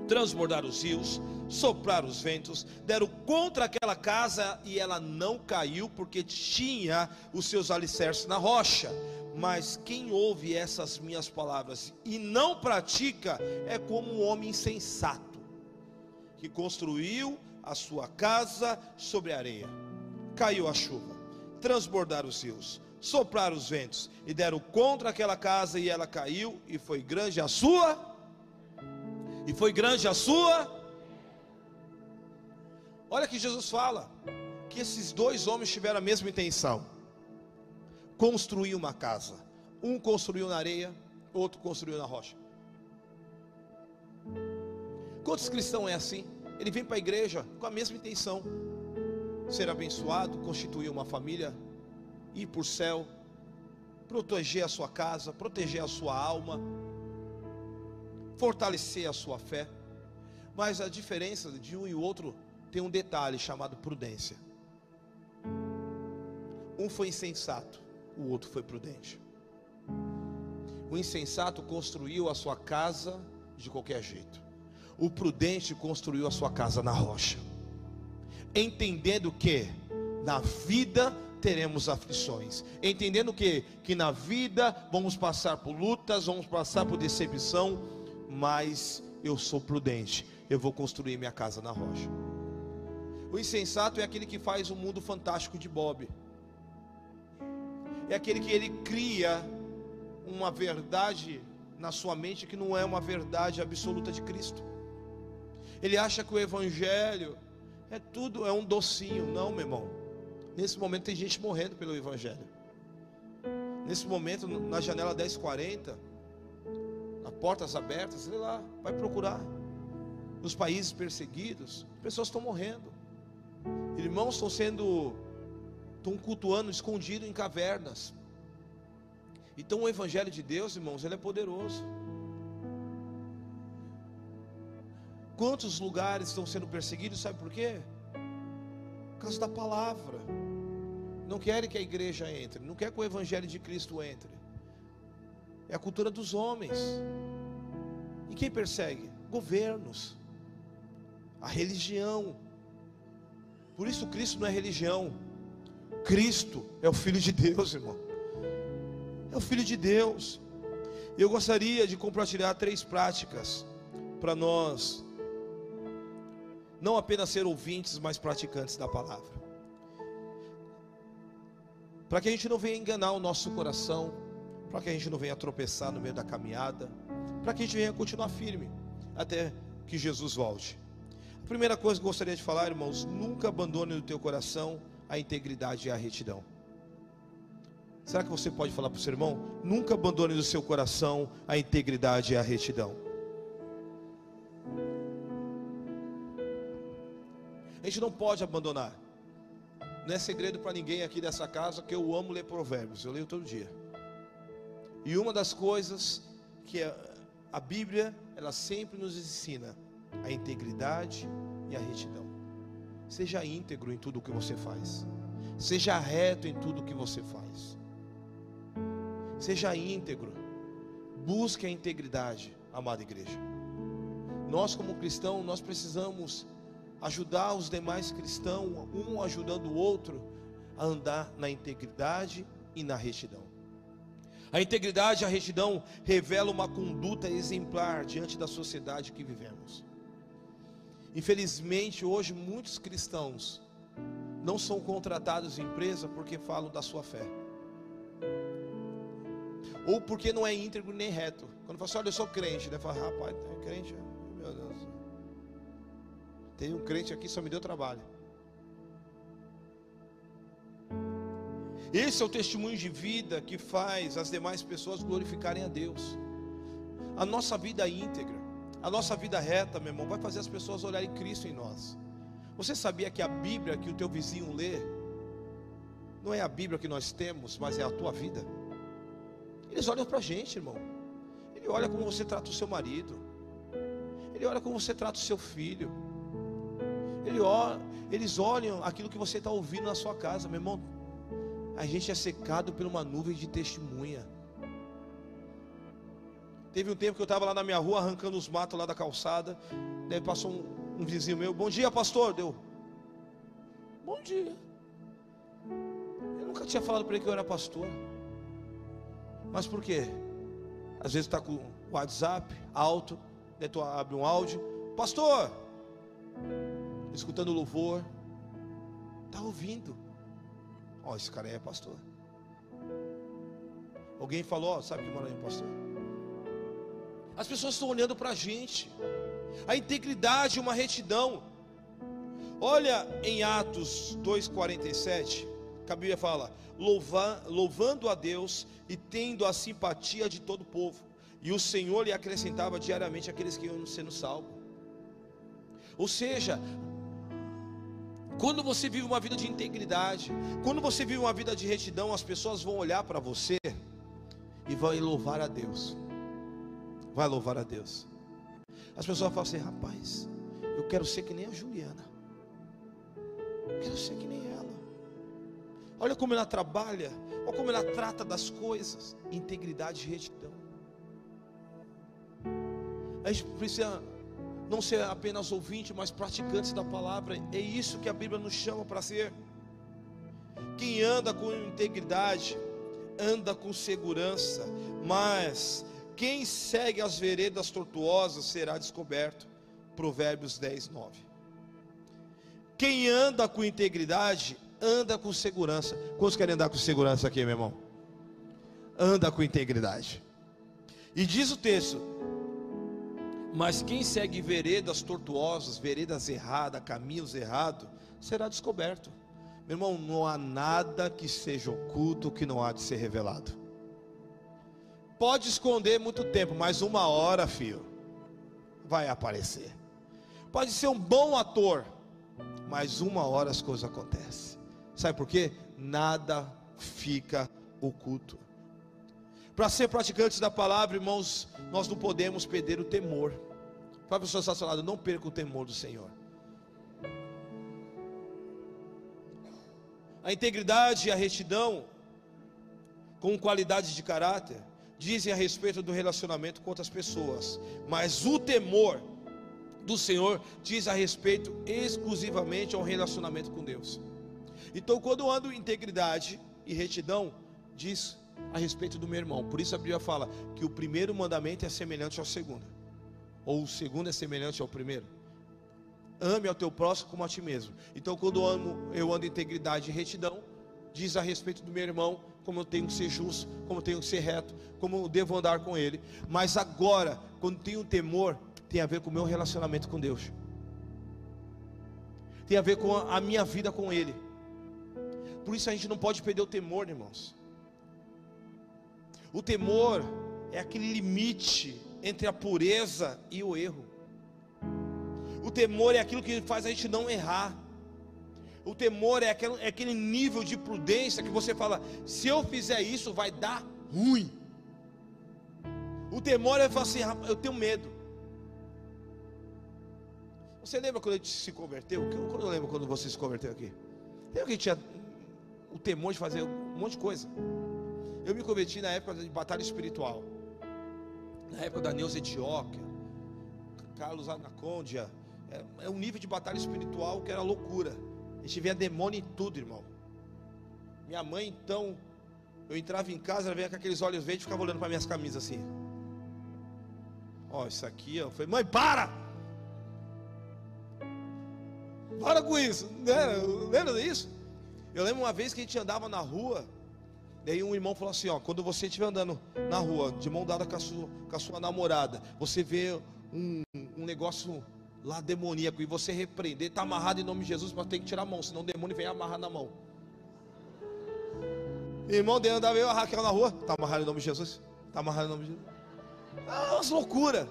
transbordar os rios, soprar os ventos, deram contra aquela casa e ela não caiu porque tinha os seus alicerces na rocha. Mas quem ouve essas minhas palavras e não pratica é como um homem insensato que construiu a sua casa sobre a areia. Caiu a chuva, transbordaram os rios, sopraram os ventos e deram contra aquela casa e ela caiu e foi grande a sua e foi grande a sua. Olha que Jesus fala que esses dois homens tiveram a mesma intenção: construir uma casa. Um construiu na areia, outro construiu na rocha. Quantos cristãos é assim? Ele vem para a igreja com a mesma intenção: ser abençoado, constituir uma família, ir para o céu, proteger a sua casa, proteger a sua alma fortalecer a sua fé. Mas a diferença de um e outro tem um detalhe chamado prudência. Um foi insensato, o outro foi prudente. O insensato construiu a sua casa de qualquer jeito. O prudente construiu a sua casa na rocha. Entendendo que na vida teremos aflições. Entendendo que que na vida vamos passar por lutas, vamos passar por decepção, mas eu sou prudente, eu vou construir minha casa na rocha. O insensato é aquele que faz o mundo fantástico de Bob. É aquele que ele cria uma verdade na sua mente que não é uma verdade absoluta de Cristo. Ele acha que o evangelho é tudo, é um docinho. Não, meu irmão. Nesse momento tem gente morrendo pelo evangelho. Nesse momento, na janela 1040, portas abertas, sei lá, vai procurar. Nos países perseguidos, pessoas estão morrendo. Irmãos estão sendo estão cultuando escondido em cavernas. Então o evangelho de Deus, irmãos, ele é poderoso. Quantos lugares estão sendo perseguidos, sabe por quê? Por causa da palavra. Não querem que a igreja entre, não quer que o evangelho de Cristo entre. É a cultura dos homens. E quem persegue? Governos, a religião. Por isso Cristo não é religião. Cristo é o Filho de Deus, irmão. É o Filho de Deus. Eu gostaria de compartilhar três práticas para nós, não apenas ser ouvintes, mas praticantes da palavra. Para que a gente não venha enganar o nosso coração, para que a gente não venha tropeçar no meio da caminhada para que a gente venha continuar firme até que Jesus volte. A primeira coisa que eu gostaria de falar, irmãos, nunca abandone no teu coração a integridade e a retidão. Será que você pode falar para o seu irmão? Nunca abandone no seu coração a integridade e a retidão. A gente não pode abandonar. Não é segredo para ninguém aqui dessa casa que eu amo ler provérbios. Eu leio todo dia. E uma das coisas que a Bíblia, ela sempre nos ensina a integridade e a retidão. Seja íntegro em tudo o que você faz. Seja reto em tudo o que você faz. Seja íntegro. Busque a integridade, amada igreja. Nós como cristãos, nós precisamos ajudar os demais cristãos, um ajudando o outro a andar na integridade e na retidão. A integridade e a retidão revelam uma conduta exemplar diante da sociedade que vivemos. Infelizmente, hoje muitos cristãos não são contratados em empresa porque falam da sua fé. Ou porque não é íntegro nem reto. Quando fala assim, olha, eu sou crente, ele fala, rapaz, é crente, Deus. Tem um crente aqui, só me deu trabalho. Esse é o testemunho de vida que faz as demais pessoas glorificarem a Deus. A nossa vida íntegra, a nossa vida reta, meu irmão, vai fazer as pessoas olharem Cristo em nós. Você sabia que a Bíblia que o teu vizinho lê, não é a Bíblia que nós temos, mas é a tua vida? Eles olham para a gente, irmão. Ele olha como você trata o seu marido. Ele olha como você trata o seu filho. Ele olha, eles olham aquilo que você está ouvindo na sua casa, meu irmão. A gente é secado por uma nuvem de testemunha. Teve um tempo que eu estava lá na minha rua arrancando os matos lá da calçada. Daí passou um, um vizinho meu, bom dia, pastor. Deu. Bom dia. Eu nunca tinha falado para ele que eu era pastor. Mas por quê? Às vezes está com o WhatsApp alto, daí tu abre um áudio, pastor, escutando louvor, está ouvindo. Ó, oh, esse cara é pastor. Alguém falou, oh, sabe que mora aí, pastor? As pessoas estão olhando para a gente. A integridade, uma retidão. Olha em Atos 2,47, que a Bíblia fala: louva, louvando a Deus e tendo a simpatia de todo o povo. E o Senhor lhe acrescentava diariamente aqueles que iam sendo salvos. Ou seja, quando você vive uma vida de integridade, quando você vive uma vida de retidão, as pessoas vão olhar para você e vão louvar a Deus. Vai louvar a Deus. As pessoas falam assim: rapaz, eu quero ser que nem a Juliana. Eu quero ser que nem ela. Olha como ela trabalha, olha como ela trata das coisas. Integridade e retidão. A gente precisa não ser apenas ouvinte, mas praticantes da palavra. É isso que a Bíblia nos chama para ser. Quem anda com integridade, anda com segurança, mas quem segue as veredas tortuosas será descoberto. Provérbios 10, 9. Quem anda com integridade, anda com segurança. Quantos querem andar com segurança aqui, meu irmão? Anda com integridade. E diz o texto: Mas quem segue veredas tortuosas, veredas erradas, caminhos errados, será descoberto. Meu irmão, não há nada que seja oculto que não há de ser revelado. Pode esconder muito tempo, mas uma hora, filho, vai aparecer. Pode ser um bom ator, mas uma hora as coisas acontecem. Sabe por quê? Nada fica oculto. Para ser praticantes da palavra, irmãos, nós não podemos perder o temor. Para a pessoa estar ao lado, não perca o temor do Senhor. A integridade e a retidão, com qualidade de caráter, dizem a respeito do relacionamento com outras pessoas, mas o temor do Senhor diz a respeito exclusivamente ao relacionamento com Deus. Então, quando eu ando em integridade e retidão, diz a respeito do meu irmão. Por isso a Bíblia fala que o primeiro mandamento é semelhante ao segundo, ou o segundo é semelhante ao primeiro. Ame ao teu próximo como a ti mesmo. Então, quando eu ando, eu ando em integridade e retidão, diz a respeito do meu irmão como eu tenho que ser justo, como eu tenho que ser reto, como eu devo andar com Ele. Mas agora, quando tenho temor, tem a ver com o meu relacionamento com Deus, tem a ver com a minha vida com Ele. Por isso a gente não pode perder o temor, irmãos. O temor é aquele limite entre a pureza e o erro. O temor é aquilo que faz a gente não errar. O temor é aquele, é nível de prudência que você fala: se eu fizer isso, vai dar ruim. O temor é falar assim: eu tenho medo. Você lembra quando a gente se converteu? Eu lembro quando você se converteu aqui? Lembra que tinha o temor de fazer um monte de coisa? Eu me converti na época de batalha espiritual. Na época da Neuza Etióquia, Carlos Anacondia. É, é um nível de batalha espiritual que era loucura. A gente via demônio em tudo, irmão. Minha mãe, então, eu entrava em casa, ela vinha com aqueles olhos verdes e ficava olhando para minhas camisas assim. Ó, isso aqui, ó. Eu falei, mãe, para! Para com isso. Lembra disso? Eu lembro uma vez que a gente andava na rua. Daí um irmão falou assim: ó, quando você estiver andando na rua, de mão dada com a sua, com a sua namorada, você vê um, um negócio lá demoníaco e você repreender, está amarrado em nome de Jesus, mas tem que tirar a mão, senão o demônio vem amarrar na mão. Irmão de andava eu a Raquel na rua, está amarrado em nome de Jesus? Está amarrado em nome de Jesus? Ah, umas loucuras.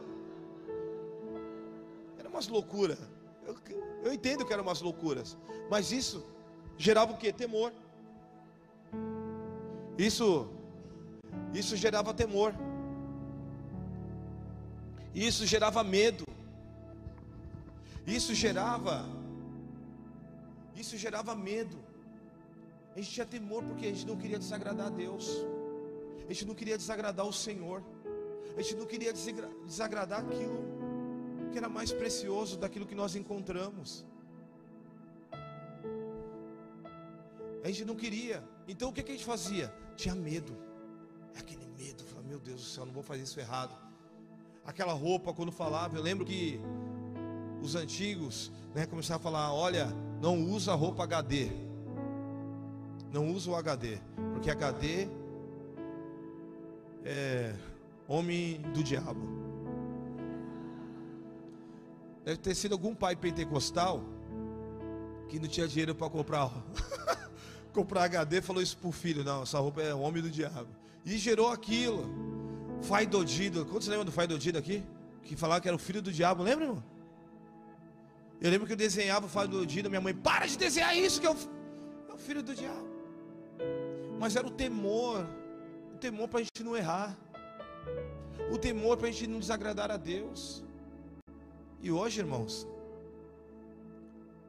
Era umas loucuras. Eu, eu entendo que eram umas loucuras. Mas isso gerava o que? Temor. Isso, isso gerava temor. Isso gerava medo. Isso gerava, isso gerava medo. A gente tinha temor porque a gente não queria desagradar a Deus. A gente não queria desagradar o Senhor. A gente não queria desagradar aquilo que era mais precioso daquilo que nós encontramos. A gente não queria. Então o que, a gente fazia? Tinha medo. É aquele medo. Falava, meu Deus do céu, não vou fazer isso errado. Aquela roupa, quando falava, eu lembro que os antigos né, começavam a falar: olha, não usa roupa HD. Não usa o HD. Porque HD é homem do diabo. Deve ter sido algum pai pentecostal que não tinha dinheiro para comprar *laughs* comprar HD, falou isso pro filho, não, essa roupa é o homem do diabo. E gerou aquilo. Faidodido. Quantos lembram do Faidodido aqui? Que falava que era o filho do diabo, lembra, irmão? Eu lembro que eu desenhava o Faidodido, minha mãe, para de desenhar isso, que é o, é o filho do diabo. Mas era o temor, o temor para a gente não errar, o temor para a gente não desagradar a Deus. E hoje, irmãos,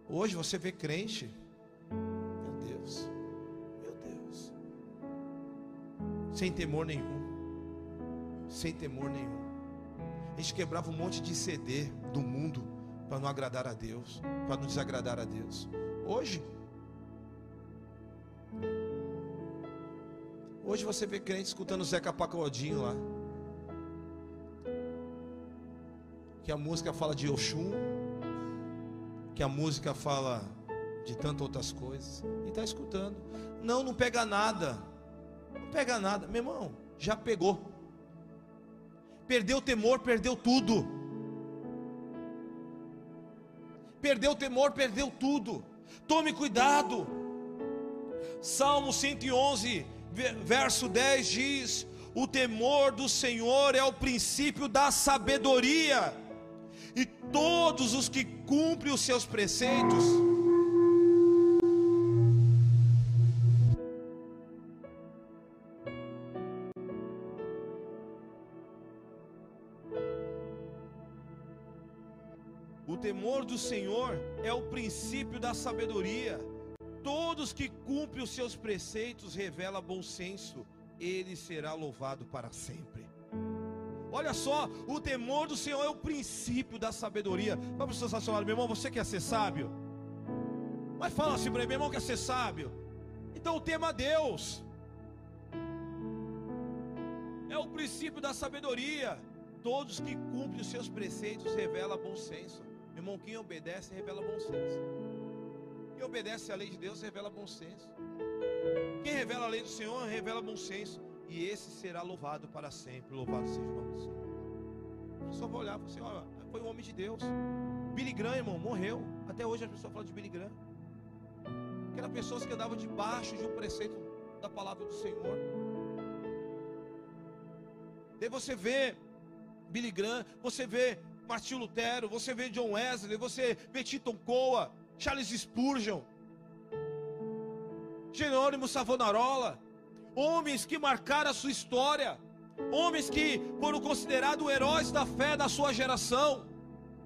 hoje você vê crente sem temor nenhum. Sem temor nenhum. A gente quebrava um monte de CD do mundo para não agradar a Deus, para não desagradar a Deus. Hoje, hoje você vê crente escutando Zeca Pagodinho lá. Que a música fala de Oxum, que a música fala de tantas outras coisas, e está escutando. Não, não pega nada pega nada. Meu irmão, já pegou. Perdeu o temor, perdeu tudo. Perdeu o temor, perdeu tudo. Tome cuidado. Salmo 111, verso 10 diz: O temor do Senhor é o princípio da sabedoria, e todos os que cumprem os seus preceitos temor do Senhor é o princípio da sabedoria. Todos que cumprem os seus preceitos revela bom senso, ele será louvado para sempre. Olha só, o temor do Senhor é o princípio da sabedoria. Vamos sensacional, meu irmão, você quer ser sábio? Mas fala assim para meu irmão, quer ser sábio? Então tema Deus é o princípio da sabedoria. Todos que cumprem os seus preceitos revela bom senso. Irmão, quem obedece revela bom senso. Quem obedece à lei de Deus revela bom senso. Quem revela a lei do Senhor revela bom senso. E esse será louvado para sempre. Louvado seja o nome do Senhor. A pessoa vai olhar e assim: olha, foi um homem de Deus. Billy Graham, irmão, morreu. Até hoje a pessoa fala de Billy Graham. Que eram pessoas que andavam debaixo de um preceito da palavra do Senhor. Daí você vê Billy Graham, você vê Martinho Lutero, você vê John Wesley, você vê Tito Coa, Charles Spurgeon, Jerônimo Savonarola, homens que marcaram a sua história, homens que foram considerados heróis da fé da sua geração.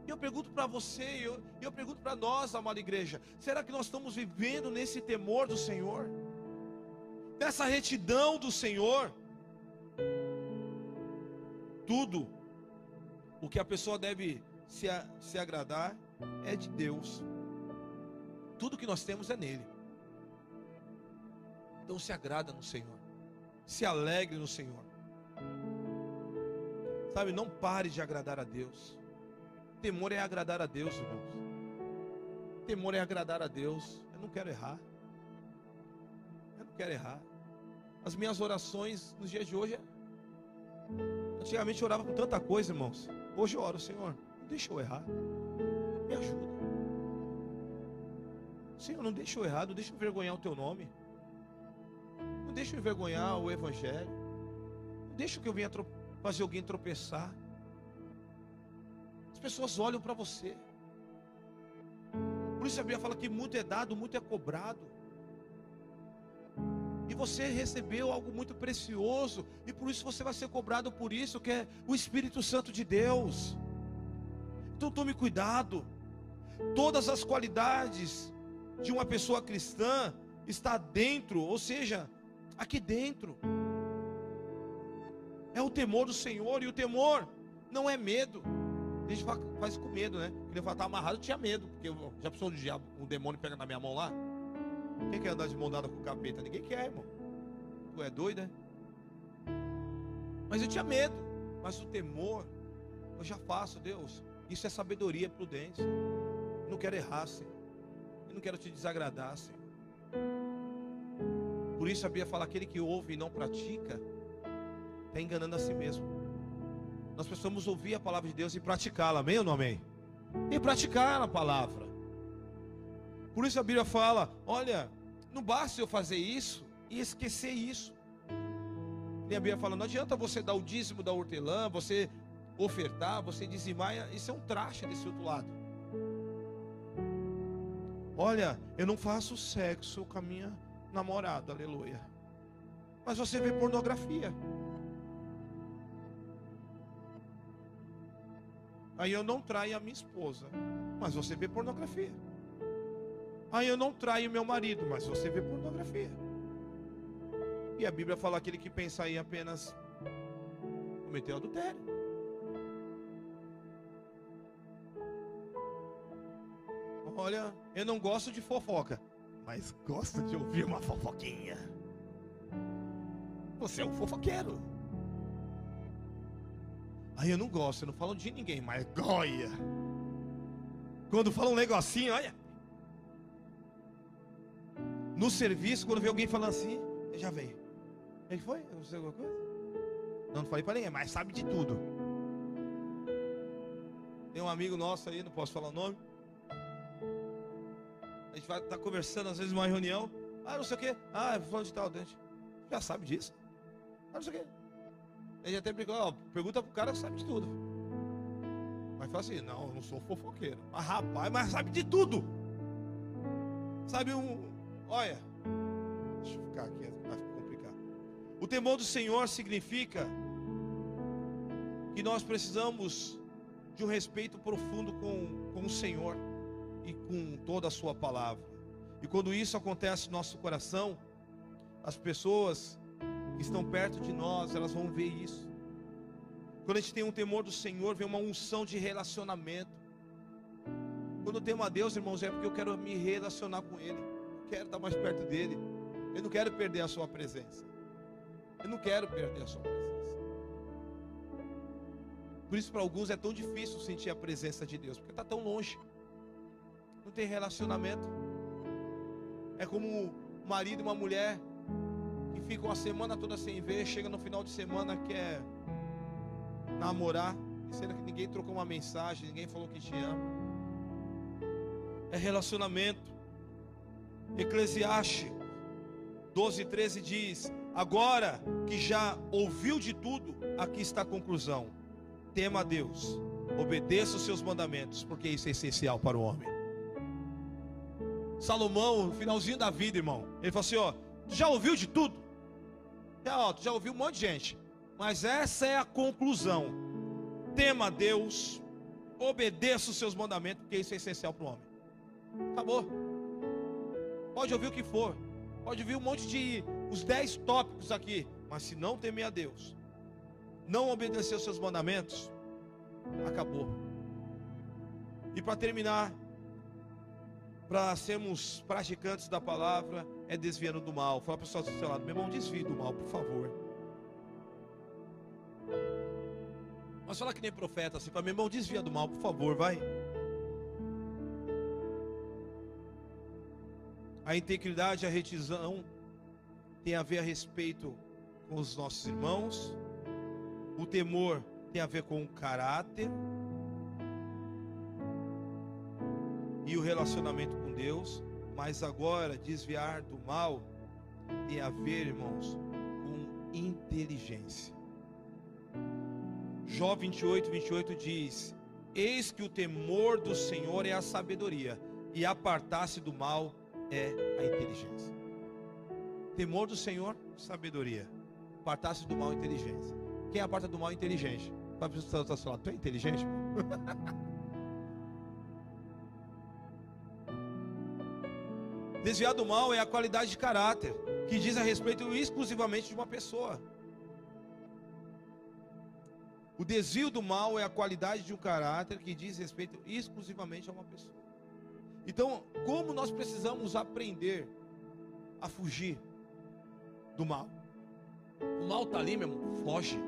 E eu pergunto para você, eu, eu pergunto para nós, amada igreja: será que nós estamos vivendo nesse temor do Senhor? Nessa retidão do Senhor? Tudo o que a pessoa deve se, se agradar é de Deus. Tudo que nós temos é nele. Então se agrada no Senhor. Se alegre no Senhor. Sabe, não pare de agradar a Deus. Temor é agradar a Deus, irmãos. Temor é agradar a Deus. Eu não quero errar. Eu não quero errar. As minhas orações nos dias de hoje. É antigamente eu orava por tanta coisa, irmãos. Hoje eu oro, Senhor, não deixa eu errar. Me ajuda. Senhor, não deixa eu errar, não deixa eu envergonhar o teu nome. Não deixa eu envergonhar o Evangelho. Não deixa que eu venha fazer alguém tropeçar. As pessoas olham para você. Por isso a Bíblia fala que muito é dado, muito é cobrado. Você recebeu algo muito precioso, e por isso você vai ser cobrado por isso, que é o Espírito Santo de Deus. Então tome cuidado. Todas as qualidades de uma pessoa cristã está dentro, ou seja, aqui dentro. É o temor do Senhor, e o temor não é medo. A gente faz com medo, né? Quando eu estava amarrado, eu tinha medo, porque já pensou do diabo, um demônio pega na minha mão lá? Quem quer andar de mão dada com o capeta? Ninguém quer, irmão. Tu é doido, né? Mas eu tinha medo. Mas o temor, eu já faço, Deus. Isso é sabedoria, prudência. Eu não quero errar, Senhor. Eu não quero te desagradar, Senhor. Por isso a Bíblia fala: aquele que ouve e não pratica, está enganando a si mesmo. Nós precisamos ouvir a palavra de Deus e praticá-la, amém ou não amém? E praticar a palavra. Por isso a Bíblia fala: olha, não basta eu fazer isso e esquecer isso. E a Bíblia fala: não adianta você dar o dízimo da hortelã, você ofertar, você dizimar, isso é um traste desse outro lado. Olha, eu não faço sexo com a minha namorada, aleluia. Mas você vê pornografia. Aí eu não traio a minha esposa, mas você vê pornografia. Aí eu não traio meu marido, mas você vê pornografia. E a Bíblia fala aquele que pensa em apenas cometer adultério. Olha, eu não gosto de fofoca, mas gosto de ouvir uma fofoquinha. Você é um fofoqueiro. Aí eu não gosto, eu não falo de ninguém, mas goia. Quando fala um negocinho, olha. No serviço, quando vê alguém falando assim, já vem. Ele foi? Eu sei alguma coisa? Não, não falei para ninguém, mas sabe de tudo. Tem um amigo nosso aí, não posso falar o nome. A gente vai estar tá conversando, às vezes, numa reunião. Ah, não sei o quê. Ah, falando de tal, dente. Já sabe disso. Ah, não sei o quê. Ele até brigou, ó, pergunta pro cara que sabe de tudo. Mas fala assim, não, eu não sou fofoqueiro. Mas rapaz, mas sabe de tudo. Sabe um. Olha. Deixa eu ficar aqui, vai complicar. O temor do Senhor significa que nós precisamos de um respeito profundo com, com o Senhor e com toda a Sua palavra. E quando isso acontece no nosso coração, as pessoas que estão perto de nós, elas vão ver isso. Quando a gente tem um temor do Senhor, vem uma unção de relacionamento. Quando eu temo a Deus, irmãos, é porque eu quero me relacionar com Ele. Quero estar mais perto dEle. Eu não quero perder a Sua presença. Eu não quero perder a Sua presença. Por isso, para alguns é tão difícil sentir a presença de Deus, porque está tão longe. Não tem relacionamento. É como um marido e uma mulher fica uma semana toda sem ver, chega no final de semana quer namorar, sendo que ninguém trocou uma mensagem, ninguém falou que te ama. É relacionamento. Eclesiastes 12, 13 diz: Agora que já ouviu de tudo, aqui está a conclusão. Tema a Deus, obedeça os seus mandamentos, porque isso é essencial para o homem. Salomão, no finalzinho da vida, irmão, ele falou assim: Ó, já ouviu de tudo? Já, ó, já ouviu um monte de gente. Mas essa é a conclusão. Tema Deus, obedeça os seus mandamentos, porque isso é essencial para o homem. Acabou. Pode ouvir o que for. Pode ouvir um monte de os dez tópicos aqui. Mas se não temer a Deus, não obedecer os seus mandamentos, acabou. E para terminar, para sermos praticantes da palavra, é desviando do mal. Fala para o seu lado, meu irmão, desvie do mal, por favor. Mas fala que nem profeta assim, para meu irmão, desvia do mal, por favor, vai. A integridade, a retidão tem a ver a respeito com os nossos irmãos. O temor tem a ver com o caráter. e o relacionamento com Deus, mas agora desviar do mal tem a ver, irmãos, com inteligência. Jó 28, 28 diz: Eis que o temor do Senhor é a sabedoria, e apartar-se do mal é a inteligência. Temor do Senhor, sabedoria. Apartar-se do mal, inteligência. Quem aparta do mal, inteligente. Para o seu lado, tu é inteligente? *laughs* Desviar do mal é a qualidade de caráter que diz a respeito exclusivamente de uma pessoa. O desvio do mal é a qualidade de um caráter que diz respeito exclusivamente a uma pessoa. Então, como nós precisamos aprender a fugir do mal? O mal está ali, meu irmão, foge.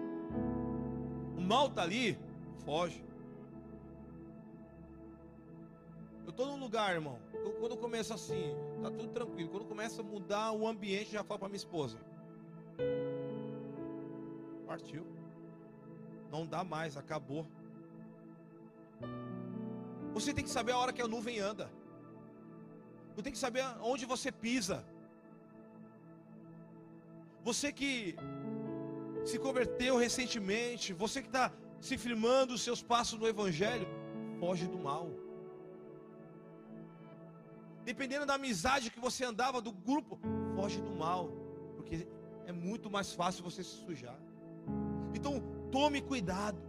O mal está ali, foge. Eu estou num lugar, irmão. Quando começa assim, tá tudo tranquilo. Quando começa a mudar o ambiente, já falo para minha esposa. Partiu. Não dá mais, acabou. Você tem que saber a hora que a nuvem anda. Você tem que saber onde você pisa. Você que se converteu recentemente, você que está se firmando os seus passos no Evangelho, foge do mal. Dependendo da amizade que você andava, do grupo, foge do mal, porque é muito mais fácil você se sujar. Então, tome cuidado.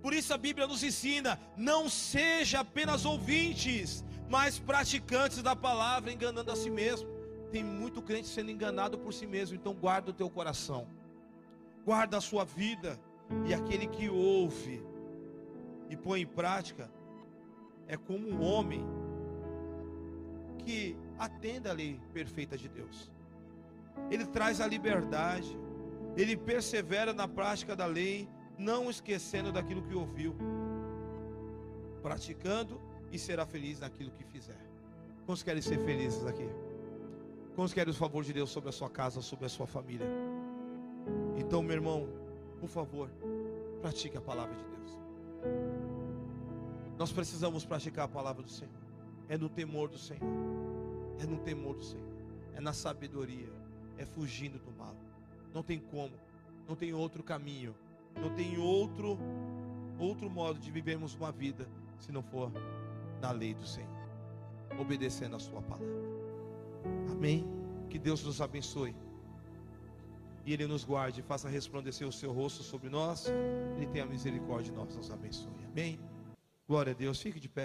Por isso a Bíblia nos ensina: não seja apenas ouvintes, mas praticantes da palavra, enganando a si mesmo. Tem muito crente sendo enganado por si mesmo, então guarda o teu coração, guarda a sua vida, e aquele que ouve e põe em prática é como um homem que atende a lei perfeita de Deus. Ele traz a liberdade, ele persevera na prática da lei, não esquecendo daquilo que ouviu, praticando e será feliz naquilo que fizer. Quantos querem ser felizes aqui? Quantos querem o favor de Deus sobre a sua casa, sobre a sua família? Então, meu irmão, por favor, pratique a palavra de Deus. Nós precisamos praticar a palavra do Senhor. É no temor do Senhor. É no temor do Senhor. É na sabedoria. É fugindo do mal. Não tem como. Não tem outro caminho. Não tem outro outro modo de vivermos uma vida se não for na lei do Senhor, obedecendo a sua palavra. Amém. Que Deus nos abençoe. E Ele nos guarde, faça resplandecer o seu rosto sobre nós. Ele tenha misericórdia de nós, nos abençoe. Amém. Glória a Deus. Fique de pé.